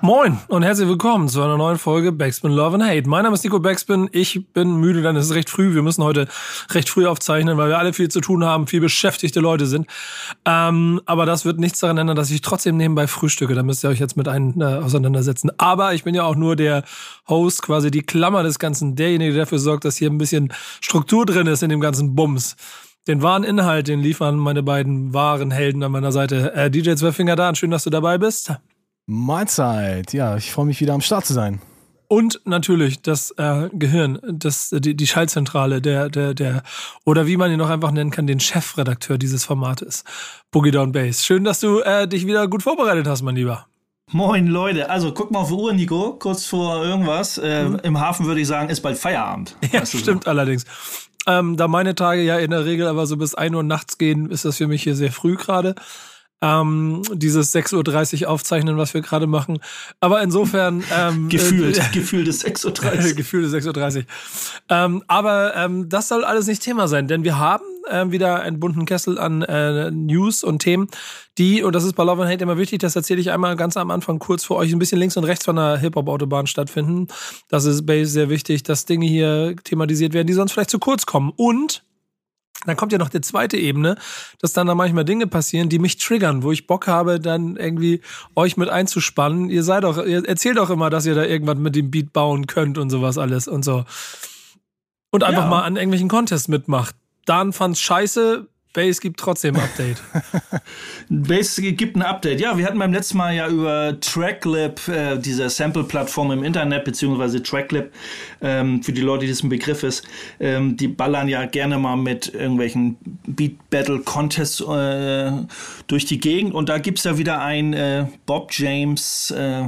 Moin und herzlich willkommen zu einer neuen Folge Backspin Love and Hate. Mein Name ist Nico Backspin. Ich bin müde, denn es ist recht früh. Wir müssen heute recht früh aufzeichnen, weil wir alle viel zu tun haben, viel beschäftigte Leute sind. Ähm, aber das wird nichts daran ändern, dass ich trotzdem nebenbei frühstücke. Da müsst ihr euch jetzt mit ein, äh, auseinandersetzen. Aber ich bin ja auch nur der Host, quasi die Klammer des Ganzen. Derjenige, der dafür sorgt, dass hier ein bisschen Struktur drin ist in dem ganzen Bums. Den wahren Inhalt, den liefern meine beiden wahren Helden an meiner Seite. Äh, DJ Zwölffinger da, schön, dass du dabei bist. Mahlzeit. Ja, ich freue mich wieder am Start zu sein. Und natürlich das äh, Gehirn, das, die, die Schaltzentrale, der, der, der, oder wie man ihn noch einfach nennen kann, den Chefredakteur dieses Formates, Boogie Down Bass. Schön, dass du äh, dich wieder gut vorbereitet hast, mein Lieber. Moin Leute, also guck mal auf die Uhr, Nico, kurz vor irgendwas. Äh, mhm. Im Hafen würde ich sagen, ist bald Feierabend. Ja, stimmt so. allerdings. Ähm, da meine Tage ja in der Regel aber so bis 1 Uhr nachts gehen, ist das für mich hier sehr früh gerade ähm, dieses 6.30 Uhr aufzeichnen, was wir gerade machen. Aber insofern. Ähm, gefühlt, äh, gefühlt ist 6.30 Uhr. gefühlt ist 6.30 Uhr. Ähm, aber ähm, das soll alles nicht Thema sein, denn wir haben äh, wieder einen bunten Kessel an äh, News und Themen, die, und das ist bei Love and Hate immer wichtig, das erzähle ich einmal ganz am Anfang kurz für euch, ein bisschen links und rechts von der Hip-Hop-Autobahn stattfinden. Das ist Base sehr wichtig, dass Dinge hier thematisiert werden, die sonst vielleicht zu kurz kommen. Und dann kommt ja noch die zweite Ebene, dass dann da manchmal Dinge passieren, die mich triggern, wo ich Bock habe, dann irgendwie euch mit einzuspannen. Ihr seid doch, ihr erzählt auch immer, dass ihr da irgendwas mit dem Beat bauen könnt und sowas alles und so. Und einfach ja. mal an irgendwelchen Contests mitmacht. Dan fand's scheiße, Base gibt trotzdem ein Update. Base gibt ein Update. Ja, wir hatten beim letzten Mal ja über Tracklib, äh, diese Sample-Plattform im Internet, beziehungsweise Tracklib, ähm, für die Leute, die das ein Begriff ist, ähm, die ballern ja gerne mal mit irgendwelchen Beat-Battle-Contests äh, durch die Gegend. Und da gibt es ja wieder ein äh, Bob James äh,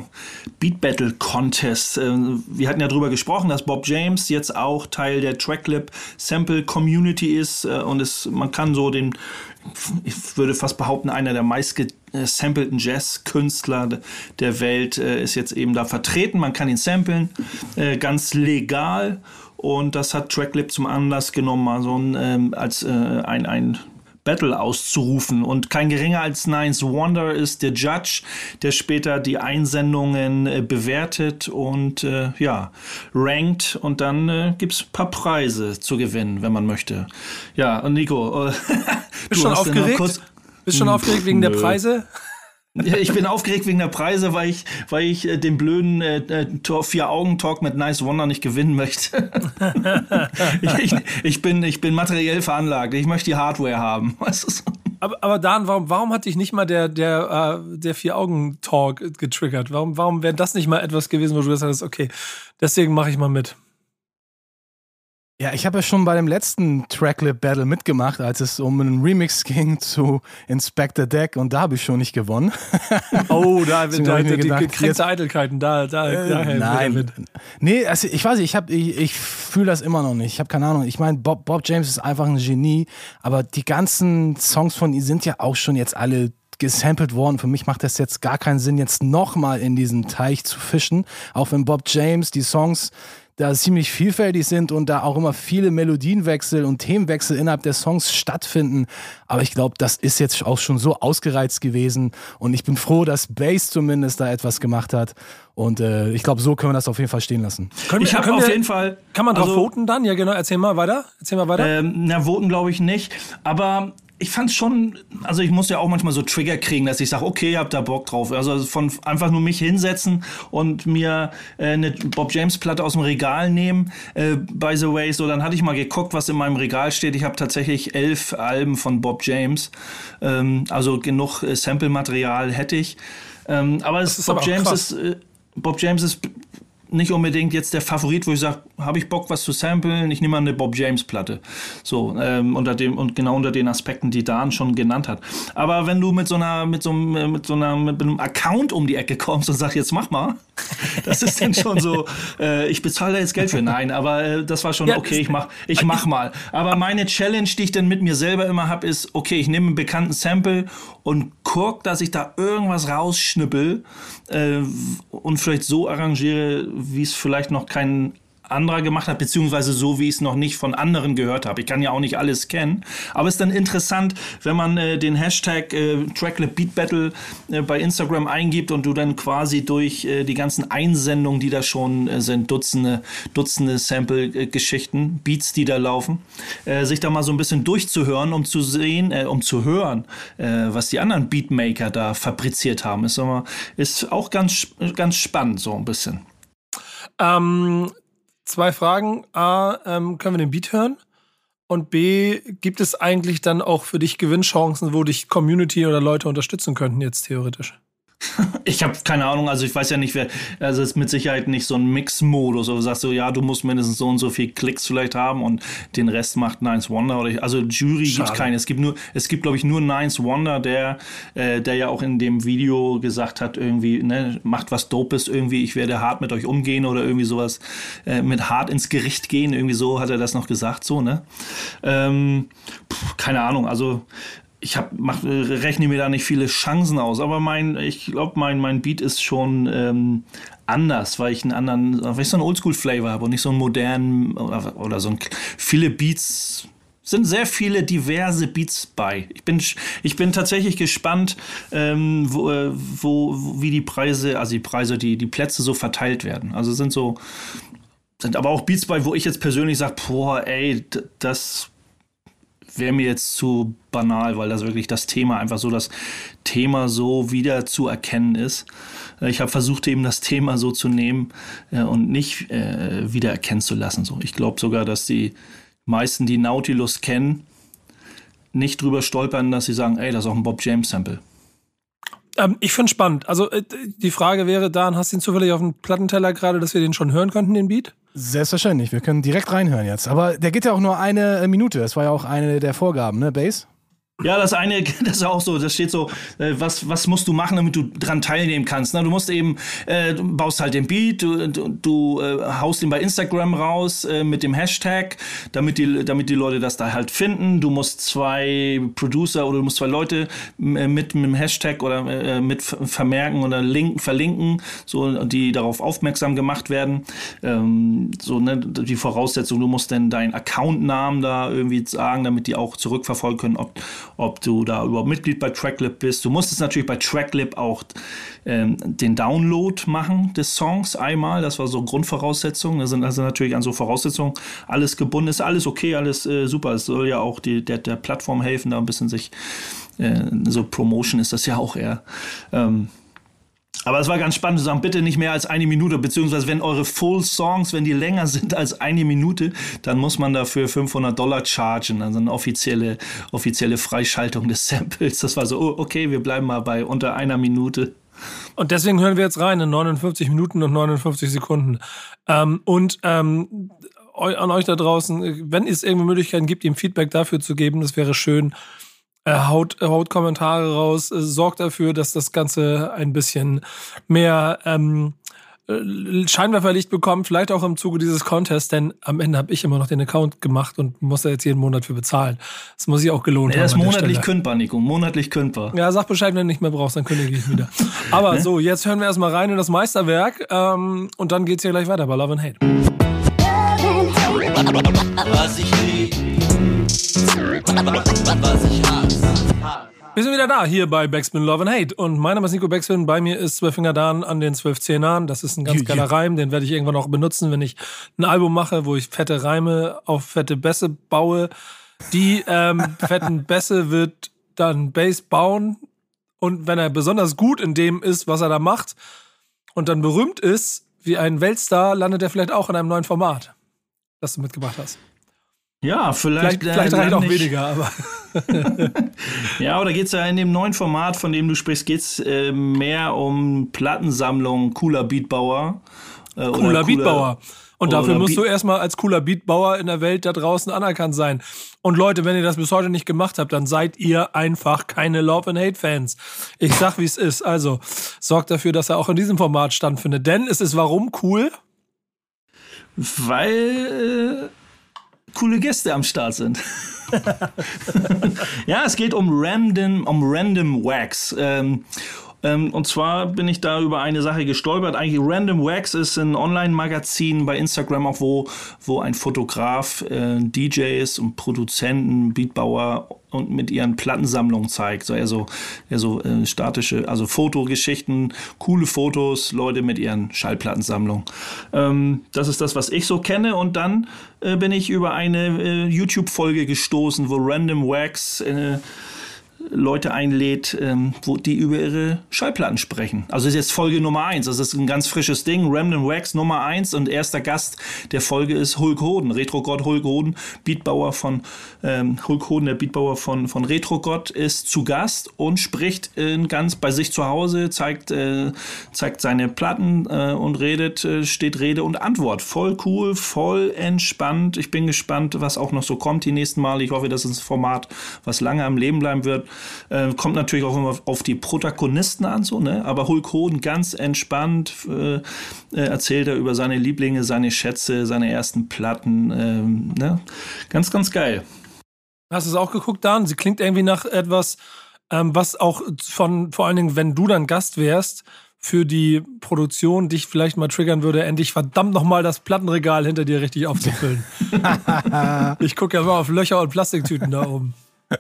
Beat-Battle-Contest. Äh, wir hatten ja drüber gesprochen, dass Bob James jetzt auch Teil der Tracklib Sample-Community ist äh, und es, man kann so den, ich würde fast behaupten, einer der meistgesampelten Jazz-Künstler der Welt äh, ist jetzt eben da vertreten. Man kann ihn samplen, äh, ganz legal. Und das hat Tracklip zum Anlass genommen, mal so ein, ähm, als äh, ein, ein Battle auszurufen. Und kein geringer als Nines Wonder ist der Judge, der später die Einsendungen äh, bewertet und äh, ja, rankt. Und dann äh, gibt es ein paar Preise zu gewinnen, wenn man möchte. Ja, und Nico, äh, bist schon aufgeregt? Kurz, bist schon aufgeregt wegen der Preise? Ja, ich bin aufgeregt wegen der Preise, weil ich, weil ich äh, den blöden äh, äh Vier-Augen-Talk mit Nice Wonder nicht gewinnen möchte. ich, ich, ich, bin, ich bin materiell veranlagt. Ich möchte die Hardware haben. Weißt du? aber, aber Dan, warum, warum hat dich nicht mal der, der, äh, der Vier-Augen-Talk getriggert? Warum, warum wäre das nicht mal etwas gewesen, wo du gesagt hast, okay, deswegen mache ich mal mit? Ja, ich habe ja schon bei dem letzten Tracklip Battle mitgemacht, als es um einen Remix ging zu Inspector Deck und da habe ich schon nicht gewonnen. oh, da, da, da die gekränkte Eitelkeiten, da, da, äh, da Nein. Mit. Nee, also ich weiß nicht, ich, ich, ich fühle das immer noch nicht. Ich habe keine Ahnung. Ich meine, Bob, Bob James ist einfach ein Genie, aber die ganzen Songs von ihm sind ja auch schon jetzt alle gesampelt worden. Für mich macht das jetzt gar keinen Sinn, jetzt nochmal in diesen Teich zu fischen. Auch wenn Bob James die Songs da ziemlich vielfältig sind und da auch immer viele Melodienwechsel und Themenwechsel innerhalb der Songs stattfinden. Aber ich glaube, das ist jetzt auch schon so ausgereizt gewesen und ich bin froh, dass Bass zumindest da etwas gemacht hat. Und äh, ich glaube, so können wir das auf jeden Fall stehen lassen. Können ich habe auf jeden Fall. Kann man drauf also, voten dann? Ja, genau. Erzähl mal weiter. Erzähl mal weiter. Ähm, na, voten glaube ich nicht. Aber ich fand schon, also ich muss ja auch manchmal so Trigger kriegen, dass ich sage, okay, ihr habt da Bock drauf. Also von einfach nur mich hinsetzen und mir äh, eine Bob James Platte aus dem Regal nehmen. Äh, by the way, so dann hatte ich mal geguckt, was in meinem Regal steht. Ich habe tatsächlich elf Alben von Bob James. Ähm, also genug äh, Sample-Material hätte ich. Ähm, aber es, Bob James ist äh, Bob James ist nicht unbedingt jetzt der Favorit, wo ich sage, habe ich Bock, was zu samplen? Ich nehme mal eine Bob James Platte. So, ähm, unter dem, und genau unter den Aspekten, die Dan schon genannt hat. Aber wenn du mit so einer, mit so einem, mit so einer, mit einem Account um die Ecke kommst und sagst, jetzt mach mal, das ist dann schon so, äh, ich bezahle da jetzt Geld für. Nein, aber äh, das war schon, ja, okay, ich mach, ich mach mal. Aber meine Challenge, die ich dann mit mir selber immer habe, ist, okay, ich nehme einen bekannten Sample und guck, dass ich da irgendwas rausschnippel äh, und vielleicht so arrangiere, wie es vielleicht noch kein anderer gemacht hat, beziehungsweise so, wie ich es noch nicht von anderen gehört habe. Ich kann ja auch nicht alles kennen. Aber es ist dann interessant, wenn man äh, den Hashtag äh, Tracklab Beat Battle äh, bei Instagram eingibt und du dann quasi durch äh, die ganzen Einsendungen, die da schon äh, sind, Dutzende, Dutzende Sample-Geschichten, Beats, die da laufen, äh, sich da mal so ein bisschen durchzuhören, um zu sehen, äh, um zu hören, was die anderen Beatmaker da fabriziert haben. Ist, immer, ist auch ganz, ganz spannend, so ein bisschen. Ähm, zwei Fragen. A, ähm, können wir den Beat hören? Und B, gibt es eigentlich dann auch für dich Gewinnchancen, wo dich Community oder Leute unterstützen könnten, jetzt theoretisch? Ich habe keine Ahnung, also ich weiß ja nicht, wer, also es ist mit Sicherheit nicht so ein Mix-Modus, wo du sagst so, ja, du musst mindestens so und so viel Klicks vielleicht haben und den Rest macht Nines Wonder oder ich, also Jury Schade. gibt's keine. Es gibt nur, es gibt glaube ich nur Nines Wonder, der, äh, der ja auch in dem Video gesagt hat, irgendwie, ne, macht was Dopes irgendwie, ich werde hart mit euch umgehen oder irgendwie sowas, äh, mit hart ins Gericht gehen, irgendwie so hat er das noch gesagt, so, ne? Ähm, pff, keine Ahnung, also ich hab, mach, rechne mir da nicht viele Chancen aus, aber mein, ich glaube, mein, mein Beat ist schon ähm, anders, weil ich einen anderen, weil ich so einen Oldschool-Flavor habe und nicht so einen modernen oder, oder so ein, viele Beats sind sehr viele diverse Beats bei. Ich bin, ich bin tatsächlich gespannt, ähm, wo, äh, wo, wie die Preise, also die Preise, die, die Plätze so verteilt werden. Also sind so, sind aber auch Beats bei, wo ich jetzt persönlich sage, boah, ey, das wäre mir jetzt zu banal, weil das wirklich das Thema einfach so das Thema so wieder zu erkennen ist. Äh, Ich habe versucht eben das Thema so zu nehmen äh, und nicht äh, wieder erkennen zu lassen. So, ich glaube sogar, dass die meisten, die Nautilus kennen, nicht drüber stolpern, dass sie sagen, ey, das ist auch ein Bob James Sample. Ähm, ich finde spannend. Also äh, die Frage wäre, Dan, hast du ihn zufällig auf dem Plattenteller gerade, dass wir den schon hören könnten, den Beat? Selbstverständlich, wir können direkt reinhören jetzt. Aber der geht ja auch nur eine äh, Minute. Das war ja auch eine der Vorgaben, ne, Bass? Ja, das eine, das ist auch so, das steht so, äh, was, was musst du machen, damit du dran teilnehmen kannst. Ne? Du musst eben, äh, du baust halt den Beat, du, du, du äh, haust ihn bei Instagram raus äh, mit dem Hashtag, damit die, damit die Leute das da halt finden. Du musst zwei Producer oder du musst zwei Leute äh, mit, mit dem Hashtag oder äh, mit ver- vermerken oder link, verlinken, so, die darauf aufmerksam gemacht werden. Ähm, so, ne, die Voraussetzung, du musst dann deinen Accountnamen da irgendwie sagen, damit die auch zurückverfolgen können, ob, ob du da überhaupt Mitglied bei Tracklip bist. Du musstest natürlich bei Tracklip auch ähm, den Download machen des Songs einmal. Das war so Grundvoraussetzung. Das sind also natürlich an so Voraussetzungen alles gebunden. Ist alles okay, alles äh, super. Es soll ja auch die, der, der Plattform helfen, da ein bisschen sich äh, so Promotion ist das ja auch eher. Ähm, aber es war ganz spannend zu sagen, bitte nicht mehr als eine Minute, beziehungsweise wenn eure Full Songs, wenn die länger sind als eine Minute, dann muss man dafür 500 Dollar chargen. Also eine offizielle, offizielle Freischaltung des Samples. Das war so, oh, okay, wir bleiben mal bei unter einer Minute. Und deswegen hören wir jetzt rein in 59 Minuten und 59 Sekunden. Ähm, und ähm, an euch da draußen, wenn es irgendwo Möglichkeiten gibt, ihm Feedback dafür zu geben, das wäre schön. Äh, haut, äh, haut Kommentare raus, äh, sorgt dafür, dass das Ganze ein bisschen mehr ähm, äh, Scheinwerferlicht bekommt, vielleicht auch im Zuge dieses Contests, denn am Ende habe ich immer noch den Account gemacht und muss da jetzt jeden Monat für bezahlen. Das muss ich auch gelohnt Er ist haben. an der monatlich kündbar, Nico. Monatlich kündbar. Ja, sag Bescheid, wenn du nicht mehr brauchst, dann kündige ich wieder. Aber so, jetzt hören wir erstmal rein in das Meisterwerk ähm, und dann geht's hier gleich weiter bei Love and Hate. Was ich was ich hasse. Wir sind wieder da, hier bei Backspin Love and Hate. Und mein Name ist Nico Backspin, bei mir ist Zwölfinger Dan an den zwölf Zehnern. Das ist ein ganz geiler. Reim, den werde ich irgendwann auch benutzen, wenn ich ein Album mache, wo ich fette Reime auf fette Bässe baue. Die ähm, fetten Bässe wird dann Bass bauen. Und wenn er besonders gut in dem ist, was er da macht, und dann berühmt ist, wie ein Weltstar, landet er vielleicht auch in einem neuen Format, das du mitgebracht hast. Ja, vielleicht. Vielleicht, vielleicht äh, reicht auch nicht- weniger, aber Ja, oder geht's ja in dem neuen Format, von dem du sprichst, geht's äh, mehr um Plattensammlung, cooler Beatbauer. Äh, oder cooler Beatbauer. Und dafür musst du erstmal als cooler Beatbauer in der Welt da draußen anerkannt sein. Und Leute, wenn ihr das bis heute nicht gemacht habt, dann seid ihr einfach keine Love and Hate Fans. Ich sag, wie es ist. Also, sorgt dafür, dass er auch in diesem Format standfindet. Denn es ist warum cool? Weil äh, coole Gäste am Start sind. ja, es geht um Random, um Random Wax. Ähm, Ähm, und zwar bin ich da über eine Sache gestolpert. Eigentlich Random Wax ist ein Online-Magazin bei Instagram, auch wo, wo ein Fotograf äh, DJs und Produzenten, Beatbauer und mit ihren Plattensammlungen zeigt. So eher so, eher so äh, statische, also Fotogeschichten, coole Fotos, Leute mit ihren Schallplattensammlungen. Ähm, das ist das, was ich so kenne. Und dann äh, bin ich über eine äh, YouTube-Folge gestoßen, wo Random Wax äh, Leute einlädt, ähm, wo die über ihre Schallplatten sprechen. Also das ist jetzt Folge Nummer eins. Das ist ein ganz frisches Ding. Remnant Wax Nummer eins und erster Gast der Folge ist Hulk Hoden, Retro-Gott Hulk Hoden, Beatbauer von ähm, Hulk Hoden, der Beatbauer von, von Retro-Gott, ist zu Gast und spricht äh, ganz bei sich zu Hause, zeigt, äh, zeigt seine Platten äh, und redet, äh, steht Rede und Antwort. Voll cool, voll entspannt. Ich bin gespannt, was auch noch so kommt die nächsten Male. Ich hoffe, das ist ein Format, was lange am Leben bleiben wird. Äh, kommt natürlich auch immer auf die Protagonisten an, so, ne? Aber Hulk Hogan ganz entspannt äh, äh, erzählt er über seine Lieblinge, seine Schätze, seine ersten Platten. Ähm, ne? Ganz, ganz geil. Hast du es auch geguckt, Dan? Sie klingt irgendwie nach etwas, ähm, was auch von, vor allen Dingen, wenn du dann Gast wärst, für die Produktion dich vielleicht mal triggern würde, endlich verdammt nochmal das Plattenregal hinter dir richtig aufzufüllen. ich gucke ja mal auf Löcher und Plastiktüten da oben.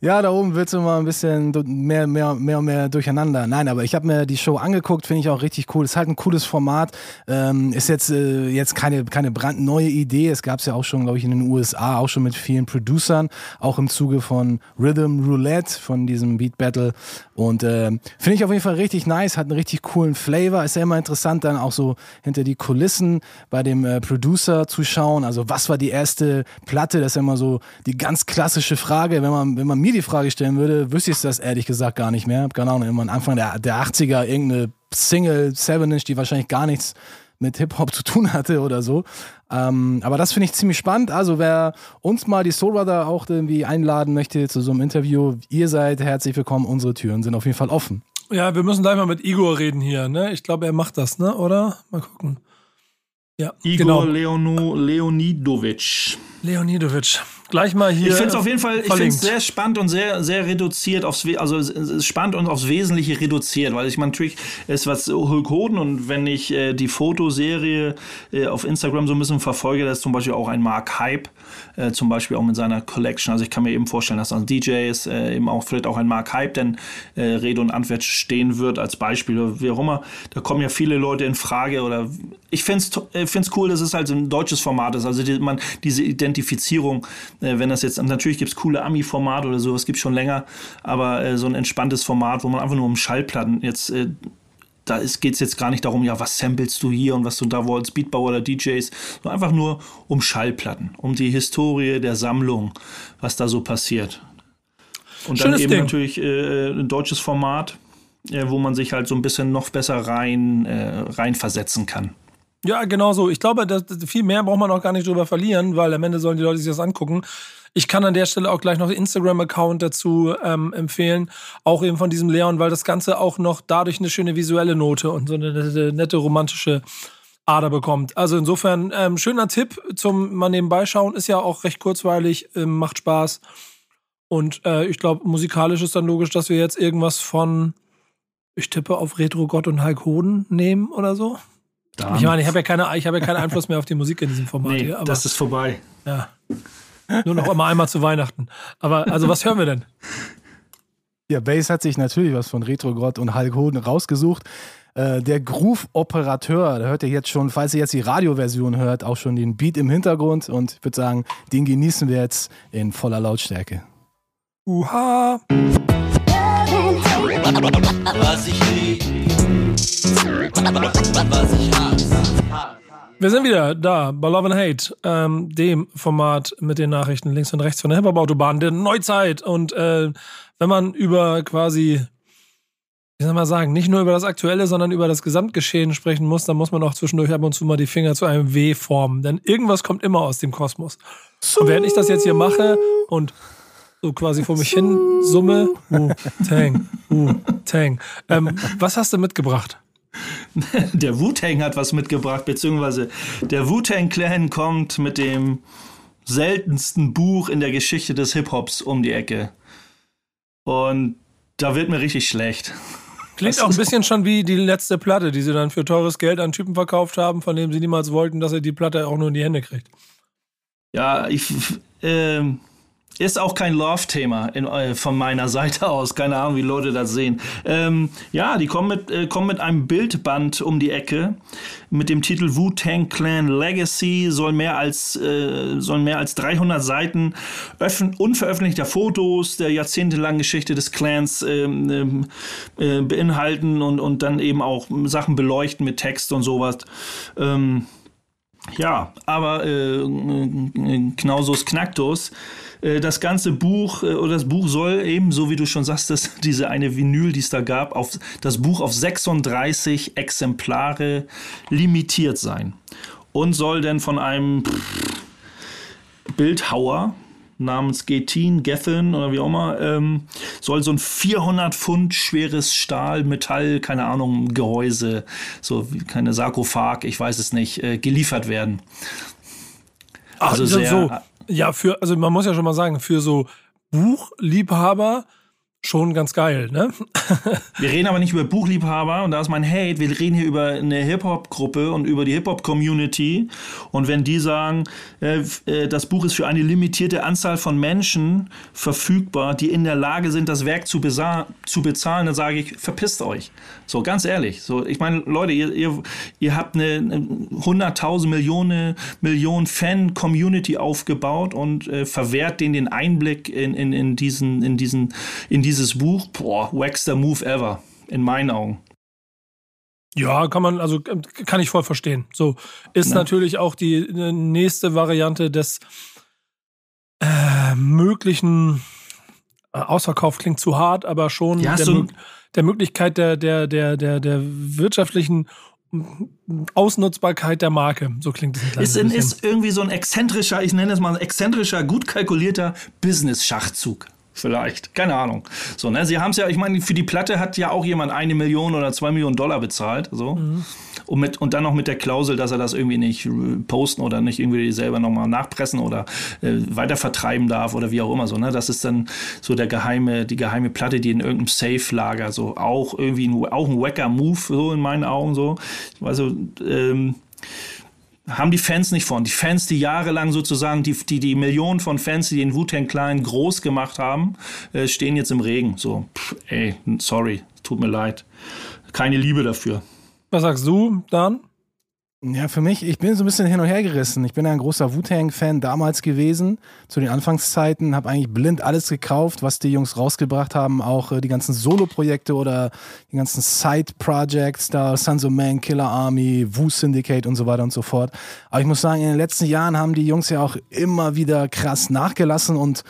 Ja, da oben wird es immer ein bisschen mehr, mehr, mehr und mehr durcheinander. Nein, aber ich habe mir die Show angeguckt, finde ich auch richtig cool. Ist halt ein cooles Format. Ähm, ist jetzt, äh, jetzt keine, keine brandneue Idee. Es gab es ja auch schon, glaube ich, in den USA, auch schon mit vielen Producern, auch im Zuge von Rhythm Roulette, von diesem Beat Battle. Und äh, finde ich auf jeden Fall richtig nice, hat einen richtig coolen Flavor. Ist ja immer interessant, dann auch so hinter die Kulissen bei dem äh, Producer zu schauen. Also, was war die erste Platte? Das ist ja immer so die ganz klassische Frage, wenn man, wenn man mir die Frage stellen würde, wüsste ich das ehrlich gesagt gar nicht mehr. Keine Ahnung, immer Anfang der, der 80er irgendeine Single, Seven-Inch, die wahrscheinlich gar nichts mit Hip-Hop zu tun hatte oder so. Ähm, aber das finde ich ziemlich spannend. Also wer uns mal die Soul Brother auch irgendwie einladen möchte zu so einem Interview, ihr seid herzlich willkommen. Unsere Türen sind auf jeden Fall offen. Ja, wir müssen gleich mal mit Igor reden hier, ne? Ich glaube, er macht das, ne? Oder? Mal gucken. Ja, Igor genau. Leonu, Leonidovic. Leonidovic. Gleich mal hier. Ich finde es auf jeden Fall, ich finde sehr spannend und sehr, sehr reduziert aufs, also spannend und aufs Wesentliche reduziert, weil ich meine, natürlich ist was Hulk Hoden und wenn ich äh, die Fotoserie äh, auf Instagram so ein bisschen verfolge, da ist zum Beispiel auch ein Mark Hype, äh, zum Beispiel auch mit seiner Collection. Also ich kann mir eben vorstellen, dass an DJs äh, eben auch vielleicht auch ein Mark Hype, denn äh, Rede und Antwort stehen wird als Beispiel, wie auch immer. Da kommen ja viele Leute in Frage oder ich finde es äh, cool, dass es halt ein deutsches Format ist, also die, man diese Identifizierung äh, wenn das jetzt, natürlich gibt es coole Ami-Formate oder sowas, gibt es schon länger, aber äh, so ein entspanntes Format, wo man einfach nur um Schallplatten jetzt äh, da geht es jetzt gar nicht darum, ja, was samplest du hier und was du da wo als Beatbauer oder DJs, sondern einfach nur um Schallplatten, um die Historie der Sammlung, was da so passiert. Und Schönes dann eben Ding. natürlich äh, ein deutsches Format, äh, wo man sich halt so ein bisschen noch besser rein, äh, reinversetzen kann. Ja, genau so. Ich glaube, das, viel mehr braucht man auch gar nicht drüber verlieren, weil am Ende sollen die Leute sich das angucken. Ich kann an der Stelle auch gleich noch Instagram-Account dazu ähm, empfehlen, auch eben von diesem Leon, weil das Ganze auch noch dadurch eine schöne visuelle Note und so eine nette, nette romantische Ader bekommt. Also insofern ähm, schöner Tipp zum mal nebenbei schauen, ist ja auch recht kurzweilig, ähm, macht Spaß. Und äh, ich glaube, musikalisch ist dann logisch, dass wir jetzt irgendwas von, ich tippe auf Retro Gott und Hulk Hoden nehmen oder so. Darm. Ich meine, ich habe ja, keine, hab ja keinen Einfluss mehr auf die Musik in diesem Format nee, hier. Aber, das ist vorbei. Ja. Nur noch immer einmal zu Weihnachten. Aber also, was hören wir denn? Ja, Bass hat sich natürlich was von Retro Grott und Hulk Hoden rausgesucht. Äh, der Groove-Operateur, da hört ihr jetzt schon, falls ihr jetzt die Radioversion hört, auch schon den Beat im Hintergrund und ich würde sagen, den genießen wir jetzt in voller Lautstärke. Uha! Was ich lieb wir sind wieder da bei Love and Hate, ähm, dem Format mit den Nachrichten links und rechts von der Hip-Hop-Autobahn, der Neuzeit. Und äh, wenn man über quasi, wie soll man sagen, nicht nur über das Aktuelle, sondern über das Gesamtgeschehen sprechen muss, dann muss man auch zwischendurch ab und zu mal die Finger zu einem W formen. Denn irgendwas kommt immer aus dem Kosmos. Und während ich das jetzt hier mache und so quasi vor mich hin summe, uh, Tang, uh, Tang. Ähm, was hast du mitgebracht? Der Wu-Tang hat was mitgebracht, beziehungsweise der Wu-Tang Clan kommt mit dem seltensten Buch in der Geschichte des Hip-Hops um die Ecke. Und da wird mir richtig schlecht. Klingt auch ein bisschen schon wie die letzte Platte, die sie dann für teures Geld an Typen verkauft haben, von dem sie niemals wollten, dass er die Platte auch nur in die Hände kriegt. Ja, ich, äh, ist auch kein Love-Thema äh, von meiner Seite aus. Keine Ahnung, wie Leute das sehen. Ähm, ja, die kommen mit, äh, kommen mit einem Bildband um die Ecke mit dem Titel Wu-Tang Clan Legacy. Soll mehr als, äh, sollen mehr als 300 Seiten unveröffentlichter Fotos der jahrzehntelangen Geschichte des Clans ähm, ähm, äh, beinhalten und, und dann eben auch Sachen beleuchten mit Text und sowas. Ähm, ja, aber äh, Knausus Knacktus äh, das ganze Buch äh, oder das Buch soll eben, so wie du schon sagst, dass diese eine Vinyl, die es da gab, auf das Buch auf 36 Exemplare limitiert sein und soll dann von einem Bildhauer namens Getin, Gethin oder wie auch immer, ähm, soll so ein 400 Pfund schweres Stahl, Metall, keine Ahnung, Gehäuse, so wie keine Sarkophag, ich weiß es nicht, äh, geliefert werden. Also Ach, sehr, so, ja, für, also man muss ja schon mal sagen, für so Buchliebhaber schon ganz geil, ne? wir reden aber nicht über Buchliebhaber und da ist mein Hate. Wir reden hier über eine Hip-Hop-Gruppe und über die Hip-Hop-Community. Und wenn die sagen, äh, äh, das Buch ist für eine limitierte Anzahl von Menschen verfügbar, die in der Lage sind, das Werk zu, zu bezahlen, dann sage ich, verpisst euch. So, ganz ehrlich. So, ich meine, Leute, ihr, ihr, ihr habt eine hunderttausend Millionen, Millionen Fan-Community aufgebaut und äh, verwehrt denen den Einblick in, in, in diesen, in diesen, in diesen dieses Buch, boah, wackster Move ever, in meinen Augen. Ja, kann man, also kann ich voll verstehen. So ist ja. natürlich auch die äh, nächste Variante des äh, möglichen äh, Ausverkauf klingt zu hart, aber schon ja, der, so der, Möglichkeit der, der, der, der, der wirtschaftlichen Ausnutzbarkeit der Marke. So klingt es ist, ist irgendwie so ein exzentrischer, ich nenne es mal ein exzentrischer, gut kalkulierter Business-Schachzug. Vielleicht, keine Ahnung. So, ne? Sie haben es ja, ich meine, für die Platte hat ja auch jemand eine Million oder zwei Millionen Dollar bezahlt. So. Mhm. Und, mit, und dann noch mit der Klausel, dass er das irgendwie nicht posten oder nicht irgendwie selber nochmal nachpressen oder äh, weiter vertreiben darf oder wie auch immer so. Ne? Das ist dann so der geheime, die geheime Platte, die in irgendeinem Safe-Lager so auch irgendwie ein, auch ein wacker Move, so in meinen Augen so. Also, ähm, haben die Fans nicht von. Die Fans, die jahrelang sozusagen, die, die, die Millionen von Fans, die den Wu-Tang Clan groß gemacht haben, äh, stehen jetzt im Regen. So, pff, ey, sorry, tut mir leid. Keine Liebe dafür. Was sagst du, Dan? Ja, für mich, ich bin so ein bisschen hin und her gerissen. Ich bin ein großer Wu-Tang-Fan damals gewesen, zu den Anfangszeiten, habe eigentlich blind alles gekauft, was die Jungs rausgebracht haben, auch äh, die ganzen Solo-Projekte oder die ganzen Side-Projects, da Sons of Man, Killer Army, Wu Syndicate und so weiter und so fort. Aber ich muss sagen, in den letzten Jahren haben die Jungs ja auch immer wieder krass nachgelassen und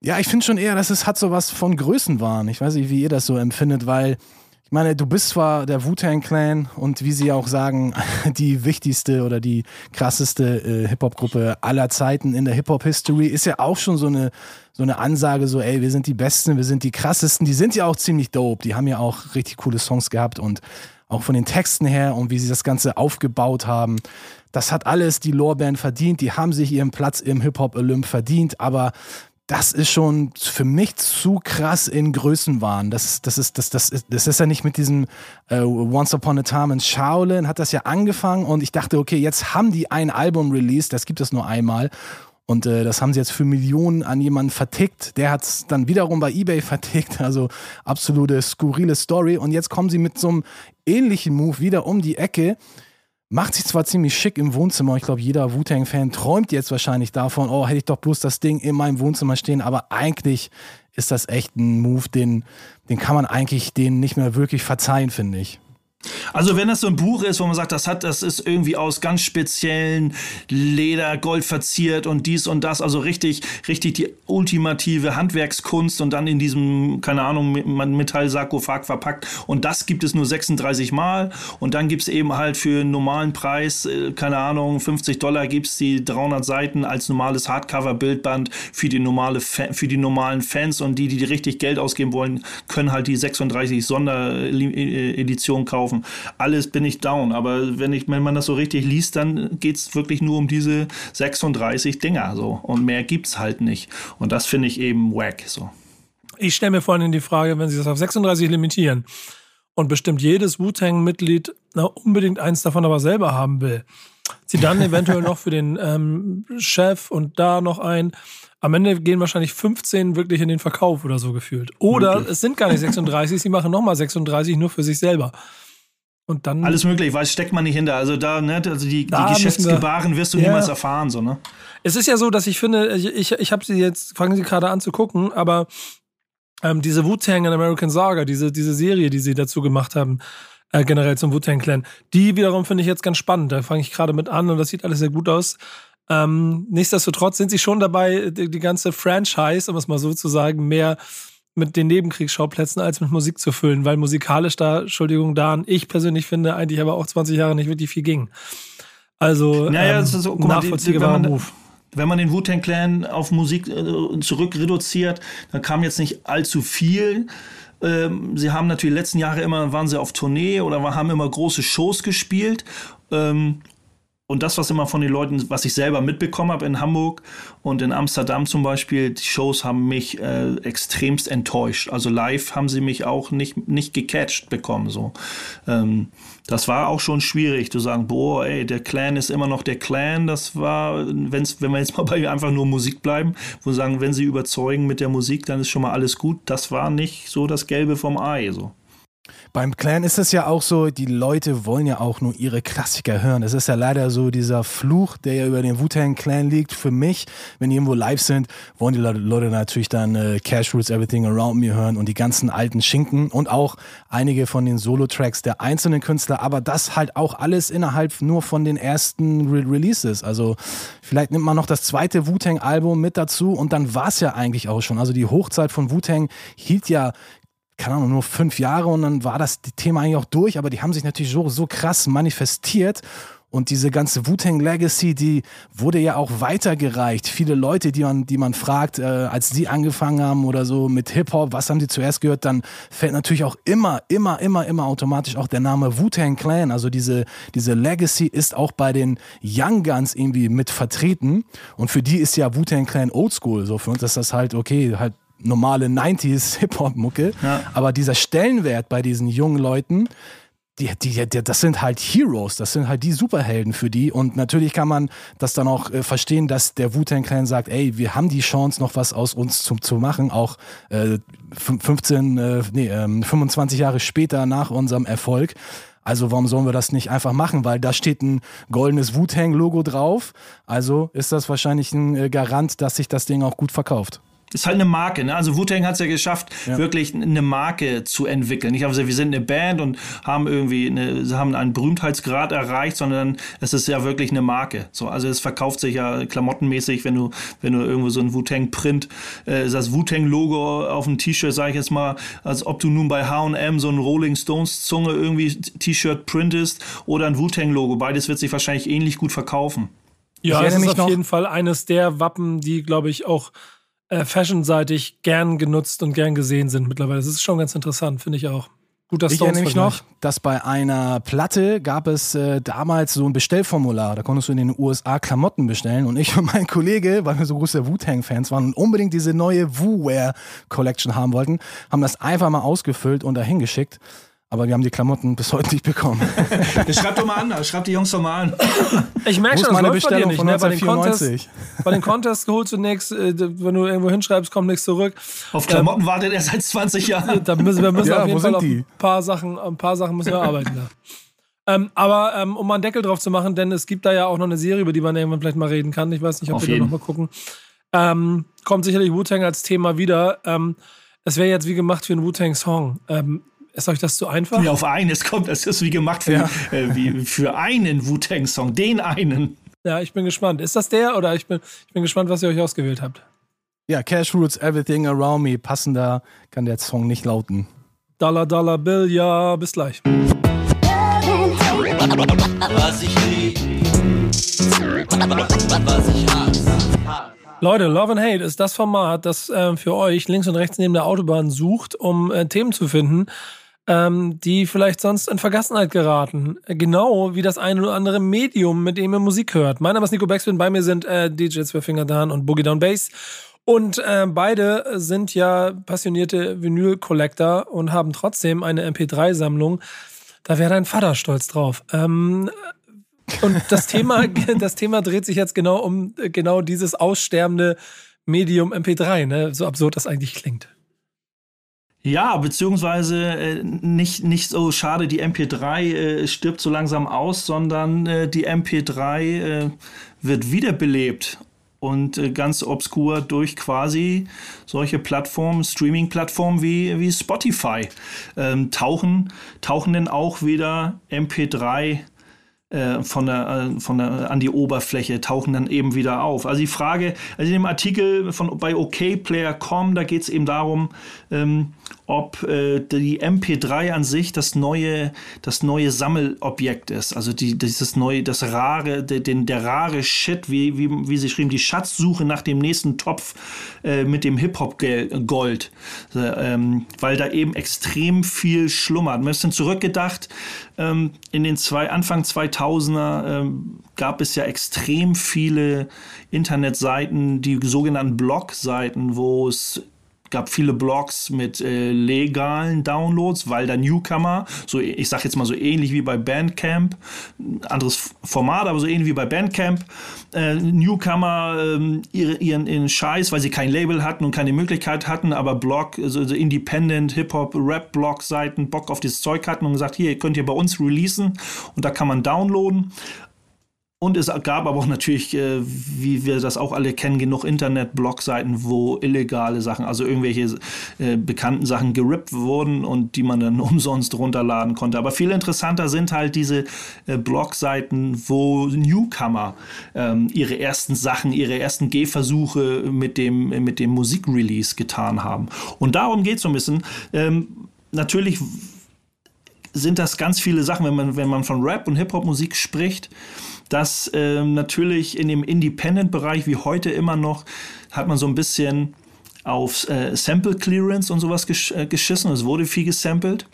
ja, ich finde schon eher, dass es hat sowas von Größenwahn. Ich weiß nicht, wie ihr das so empfindet, weil ich meine, du bist zwar der Wu-Tang Clan und wie sie auch sagen, die wichtigste oder die krasseste äh, Hip-Hop-Gruppe aller Zeiten in der Hip-Hop-History, ist ja auch schon so eine, so eine Ansage, so, ey, wir sind die Besten, wir sind die krassesten. Die sind ja auch ziemlich dope. Die haben ja auch richtig coole Songs gehabt und auch von den Texten her und wie sie das Ganze aufgebaut haben. Das hat alles die Lore-Band verdient. Die haben sich ihren Platz im Hip-Hop-Olymp verdient. Aber das ist schon für mich zu krass in Größenwahn. Das, das, ist, das, das, ist, das ist ja nicht mit diesem äh, Once Upon a Time in Shaolin, hat das ja angefangen und ich dachte, okay, jetzt haben die ein Album released, das gibt es nur einmal. Und äh, das haben sie jetzt für Millionen an jemanden vertickt. Der hat es dann wiederum bei eBay vertickt. Also absolute skurrile Story. Und jetzt kommen sie mit so einem ähnlichen Move wieder um die Ecke macht sich zwar ziemlich schick im Wohnzimmer. Ich glaube, jeder Wu-Tang-Fan träumt jetzt wahrscheinlich davon, oh, hätte ich doch bloß das Ding in meinem Wohnzimmer stehen. Aber eigentlich ist das echt ein Move, den, den kann man eigentlich den nicht mehr wirklich verzeihen, finde ich. Also wenn das so ein Buch ist, wo man sagt, das hat, das ist irgendwie aus ganz speziellen Leder, Gold verziert und dies und das, also richtig, richtig die ultimative Handwerkskunst und dann in diesem, keine Ahnung, Metallsarkophag verpackt und das gibt es nur 36 Mal und dann gibt es eben halt für einen normalen Preis, äh, keine Ahnung, 50 Dollar gibt es die 300 Seiten als normales Hardcover-Bildband für die normale, für die normalen Fans und die, die richtig Geld ausgeben wollen, können halt die 36 Sondereditionen kaufen kaufen. Alles bin ich down. Aber wenn, ich, wenn man das so richtig liest, dann geht es wirklich nur um diese 36 Dinger. So. Und mehr gibt es halt nicht. Und das finde ich eben wack. So. Ich stelle mir vorhin die Frage, wenn Sie das auf 36 limitieren und bestimmt jedes Wu-Tang-Mitglied unbedingt eins davon aber selber haben will. Sie dann eventuell noch für den ähm, Chef und da noch ein. Am Ende gehen wahrscheinlich 15 wirklich in den Verkauf oder so gefühlt. Oder Möglich. es sind gar nicht 36, sie machen nochmal 36 nur für sich selber. Und dann. Alles möglich, weil steckt man nicht hinter. Also da, ne, also die, die Geschäftsgebaren wirst du ja. niemals erfahren, so, ne? Es ist ja so, dass ich finde, ich, ich, ich habe sie jetzt, fangen sie gerade an zu gucken, aber ähm, diese Wu-Tang and American Saga, diese, diese Serie, die sie dazu gemacht haben, äh, generell zum Wu-Tang Clan, die wiederum finde ich jetzt ganz spannend. Da fange ich gerade mit an und das sieht alles sehr gut aus. Ähm, nichtsdestotrotz sind sie schon dabei, die, die ganze Franchise, um es mal so zu sagen, mehr mit den Nebenkriegsschauplätzen als mit Musik zu füllen, weil musikalisch da, Entschuldigung, da ich persönlich finde, eigentlich aber auch 20 Jahre nicht wirklich viel ging. Also naja, ähm, so, nachvollziehbarer Move wenn man den Wu-Tang Clan auf Musik äh, zurück reduziert, dann kam jetzt nicht allzu viel. Ähm, sie haben natürlich letzten Jahre immer, waren sie auf Tournee oder haben immer große Shows gespielt. Ähm, und das, was immer von den Leuten, was ich selber mitbekommen habe in Hamburg und in Amsterdam zum Beispiel, die Shows haben mich äh, extremst enttäuscht. Also live haben sie mich auch nicht, nicht gecatcht bekommen. So. Ähm, das war auch schon schwierig zu sagen, boah, ey, der Clan ist immer noch der Clan. Das war, wenn's, wenn wir jetzt mal bei einfach nur Musik bleiben, wo sagen, wenn sie überzeugen mit der Musik, dann ist schon mal alles gut. Das war nicht so das Gelbe vom Ei. So. Beim Clan ist es ja auch so, die Leute wollen ja auch nur ihre Klassiker hören. Es ist ja leider so dieser Fluch, der ja über den Wu-Tang Clan liegt. Für mich, wenn die irgendwo live sind, wollen die Leute natürlich dann äh, Cash Roots Everything Around Me hören und die ganzen alten Schinken und auch einige von den Solo-Tracks der einzelnen Künstler, aber das halt auch alles innerhalb nur von den ersten Re Releases. Also vielleicht nimmt man noch das zweite Wu-Tang Album mit dazu und dann war es ja eigentlich auch schon. Also die Hochzeit von Wu-Tang hielt ja keine Ahnung, nur fünf Jahre und dann war das Thema eigentlich auch durch, aber die haben sich natürlich so, so krass manifestiert und diese ganze Wu-Tang Legacy, die wurde ja auch weitergereicht. Viele Leute, die man, die man fragt, äh, als sie angefangen haben oder so mit Hip-Hop, was haben sie zuerst gehört, dann fällt natürlich auch immer, immer, immer, immer automatisch auch der Name Wu-Tang Clan. Also diese, diese Legacy ist auch bei den Young Guns irgendwie mit vertreten. Und für die ist ja Wu-Tang Clan Oldschool. So für uns ist das halt, okay, halt normale 90s Hip-Hop-Mucke. Ja. Aber dieser Stellenwert bei diesen jungen Leuten, die, die, die, das sind halt Heroes, das sind halt die Superhelden für die. Und natürlich kann man das dann auch äh, verstehen, dass der Wu-Tang Clan sagt, ey, wir haben die Chance, noch was aus uns zu, zu machen, auch äh, 15, äh, nee, äh, 25 Jahre später nach unserem Erfolg. Also warum sollen wir das nicht einfach machen? Weil da steht ein goldenes Wu-Tang-Logo drauf. Also ist das wahrscheinlich ein äh, Garant, dass sich das Ding auch gut verkauft ist halt eine Marke. Ne? Also Wu-Tang hat es ja geschafft, ja. wirklich eine Marke zu entwickeln. Nicht also wir sind eine Band und haben irgendwie eine, haben einen Berühmtheitsgrad erreicht, sondern es ist ja wirklich eine Marke. So, also es verkauft sich ja klamottenmäßig, wenn du, wenn du irgendwo so ein Wu-Tang-Print, äh, das Wu-Tang-Logo auf dem T-Shirt, sage ich jetzt mal, als ob du nun bei H&M so ein Rolling Stones-Zunge irgendwie T-Shirt printest oder ein Wu-Tang-Logo. Beides wird sich wahrscheinlich ähnlich gut verkaufen. Ja, es ist auf jeden Fall eines der Wappen, die, glaube ich, auch äh, fashionseitig gern genutzt und gern gesehen sind mittlerweile. Das ist schon ganz interessant, finde ich auch. Guter ich erinnere mich noch, dass bei einer Platte gab es äh, damals so ein Bestellformular. Da konntest du in den USA Klamotten bestellen. Und ich und mein Kollege, weil wir so große Wu-Tang-Fans waren und unbedingt diese neue Wu-Wear Collection haben wollten, haben das einfach mal ausgefüllt und dahin geschickt. Aber wir haben die Klamotten bis heute nicht bekommen. schreib doch mal an, schreib die Jungs doch mal an. Ich merke schon, das läuft Bestellung bei dir nicht. Ne? Bei, den Contests, bei den Contests holst du nichts, äh, wenn du irgendwo hinschreibst, kommt nichts zurück. Auf Klamotten ähm, wartet er seit 20 Jahren. Da müssen, wir müssen ja, auf jeden Fall auf ein paar Sachen, ein paar Sachen müssen wir arbeiten. Da. Ähm, aber ähm, um mal einen Deckel drauf zu machen, denn es gibt da ja auch noch eine Serie, über die man irgendwann vielleicht mal reden kann. Ich weiß nicht, ob auf wir da noch mal gucken. Ähm, kommt sicherlich Wu-Tang als Thema wieder. Ähm, es wäre jetzt wie gemacht für einen Wu-Tang-Song. Ist euch das zu einfach? Ja, auf eines kommt, es ist wie gemacht für, ja. äh, wie für einen Wu-Tang-Song, den einen. Ja, ich bin gespannt. Ist das der oder ich bin, ich bin gespannt, was ihr euch ausgewählt habt? Ja, Cash Roots, Everything Around Me. Passender kann der Song nicht lauten. Dollar, Dollar Bill, ja, bis gleich. Was ich lieb, was ich hasse. Leute, Love and Hate ist das Format, das äh, für euch links und rechts neben der Autobahn sucht, um äh, Themen zu finden, ähm, die vielleicht sonst in Vergessenheit geraten. Genau wie das eine oder andere Medium, mit dem ihr Musik hört. Mein Name ist Nico Backspin, bei mir sind äh, DJ Zwölffinger Dan und Boogie Down Bass. Und äh, beide sind ja passionierte Vinyl-Collector und haben trotzdem eine MP3-Sammlung. Da wäre dein Vater stolz drauf. Ähm, und das Thema, das Thema dreht sich jetzt genau um genau dieses aussterbende Medium MP3, ne? so absurd das eigentlich klingt. Ja, beziehungsweise äh, nicht, nicht so schade, die MP3 äh, stirbt so langsam aus, sondern äh, die MP3 äh, wird wiederbelebt und äh, ganz obskur durch quasi solche Plattformen, Streaming-Plattformen wie, wie Spotify. Ähm, tauchen, tauchen denn auch wieder MP3 äh, von der, von der, an die Oberfläche, tauchen dann eben wieder auf. Also die Frage, also in dem Artikel von, bei okplayer.com, da geht es eben darum, ähm, ob äh, die MP3 an sich das neue, das neue Sammelobjekt ist. Also die, dieses neue, das rare, der, den, der rare Shit, wie, wie, wie sie schrieben, die Schatzsuche nach dem nächsten Topf äh, mit dem Hip-Hop-Gold. Äh, ähm, weil da eben extrem viel schlummert. Ein bisschen zurückgedacht, ähm, in den zwei, Anfang 2000er ähm, gab es ja extrem viele Internetseiten, die sogenannten Blog-Seiten, wo es gab viele Blogs mit äh, legalen Downloads, weil der Newcomer, so ich sag jetzt mal so ähnlich wie bei Bandcamp, anderes Format, aber so ähnlich wie bei Bandcamp, äh, Newcomer äh, ihren, ihren Scheiß, weil sie kein Label hatten und keine Möglichkeit hatten, aber Blog, also, also Independent, Hip-Hop, Rap-Blog-Seiten Bock auf dieses Zeug hatten und gesagt, hier, könnt ihr bei uns releasen und da kann man downloaden. Und es gab aber auch natürlich, äh, wie wir das auch alle kennen, genug Internet-Blog-Seiten, wo illegale Sachen, also irgendwelche äh, bekannten Sachen gerippt wurden und die man dann umsonst runterladen konnte. Aber viel interessanter sind halt diese äh, Blog-Seiten, wo Newcomer ähm, ihre ersten Sachen, ihre ersten Gehversuche mit dem, mit dem Musikrelease getan haben. Und darum geht es so ein bisschen. Ähm, natürlich sind das ganz viele Sachen, wenn man, wenn man von Rap und Hip-Hop-Musik spricht dass ähm, natürlich in dem Independent-Bereich wie heute immer noch hat man so ein bisschen auf äh, Sample Clearance und sowas gesch äh, geschissen. Es wurde viel gesampelt.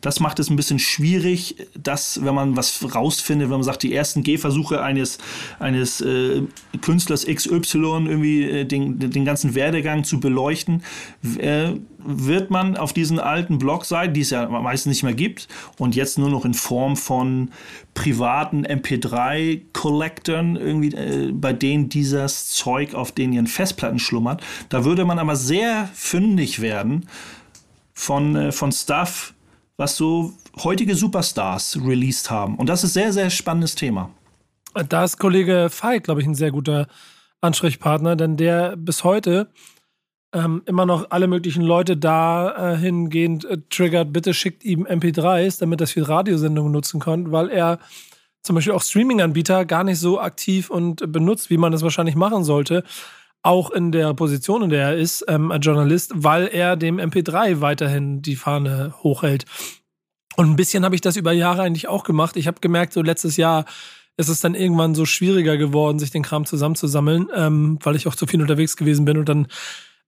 Das macht es ein bisschen schwierig, dass, wenn man was rausfindet, wenn man sagt, die ersten Gehversuche eines, eines äh, Künstlers XY irgendwie äh, den, den ganzen Werdegang zu beleuchten, äh, wird man auf diesen alten Blogseiten, die es ja meistens nicht mehr gibt und jetzt nur noch in Form von privaten MP3-Collectern, irgendwie, äh, bei denen dieses Zeug auf denen ihren Festplatten schlummert, da würde man aber sehr fündig werden von, äh, von Stuff, was so heutige Superstars released haben. Und das ist sehr, sehr spannendes Thema. Da ist Kollege Veit, glaube ich, ein sehr guter Ansprechpartner, denn der bis heute ähm, immer noch alle möglichen Leute dahingehend äh, triggert, bitte schickt ihm MP3s, damit das für Radiosendungen nutzen kann, weil er zum Beispiel auch Streaming-Anbieter gar nicht so aktiv und benutzt, wie man das wahrscheinlich machen sollte auch in der Position, in der er ist, ähm, als Journalist, weil er dem MP3 weiterhin die Fahne hochhält. Und ein bisschen habe ich das über Jahre eigentlich auch gemacht. Ich habe gemerkt, so letztes Jahr ist es dann irgendwann so schwieriger geworden, sich den Kram zusammenzusammeln, ähm, weil ich auch zu viel unterwegs gewesen bin und dann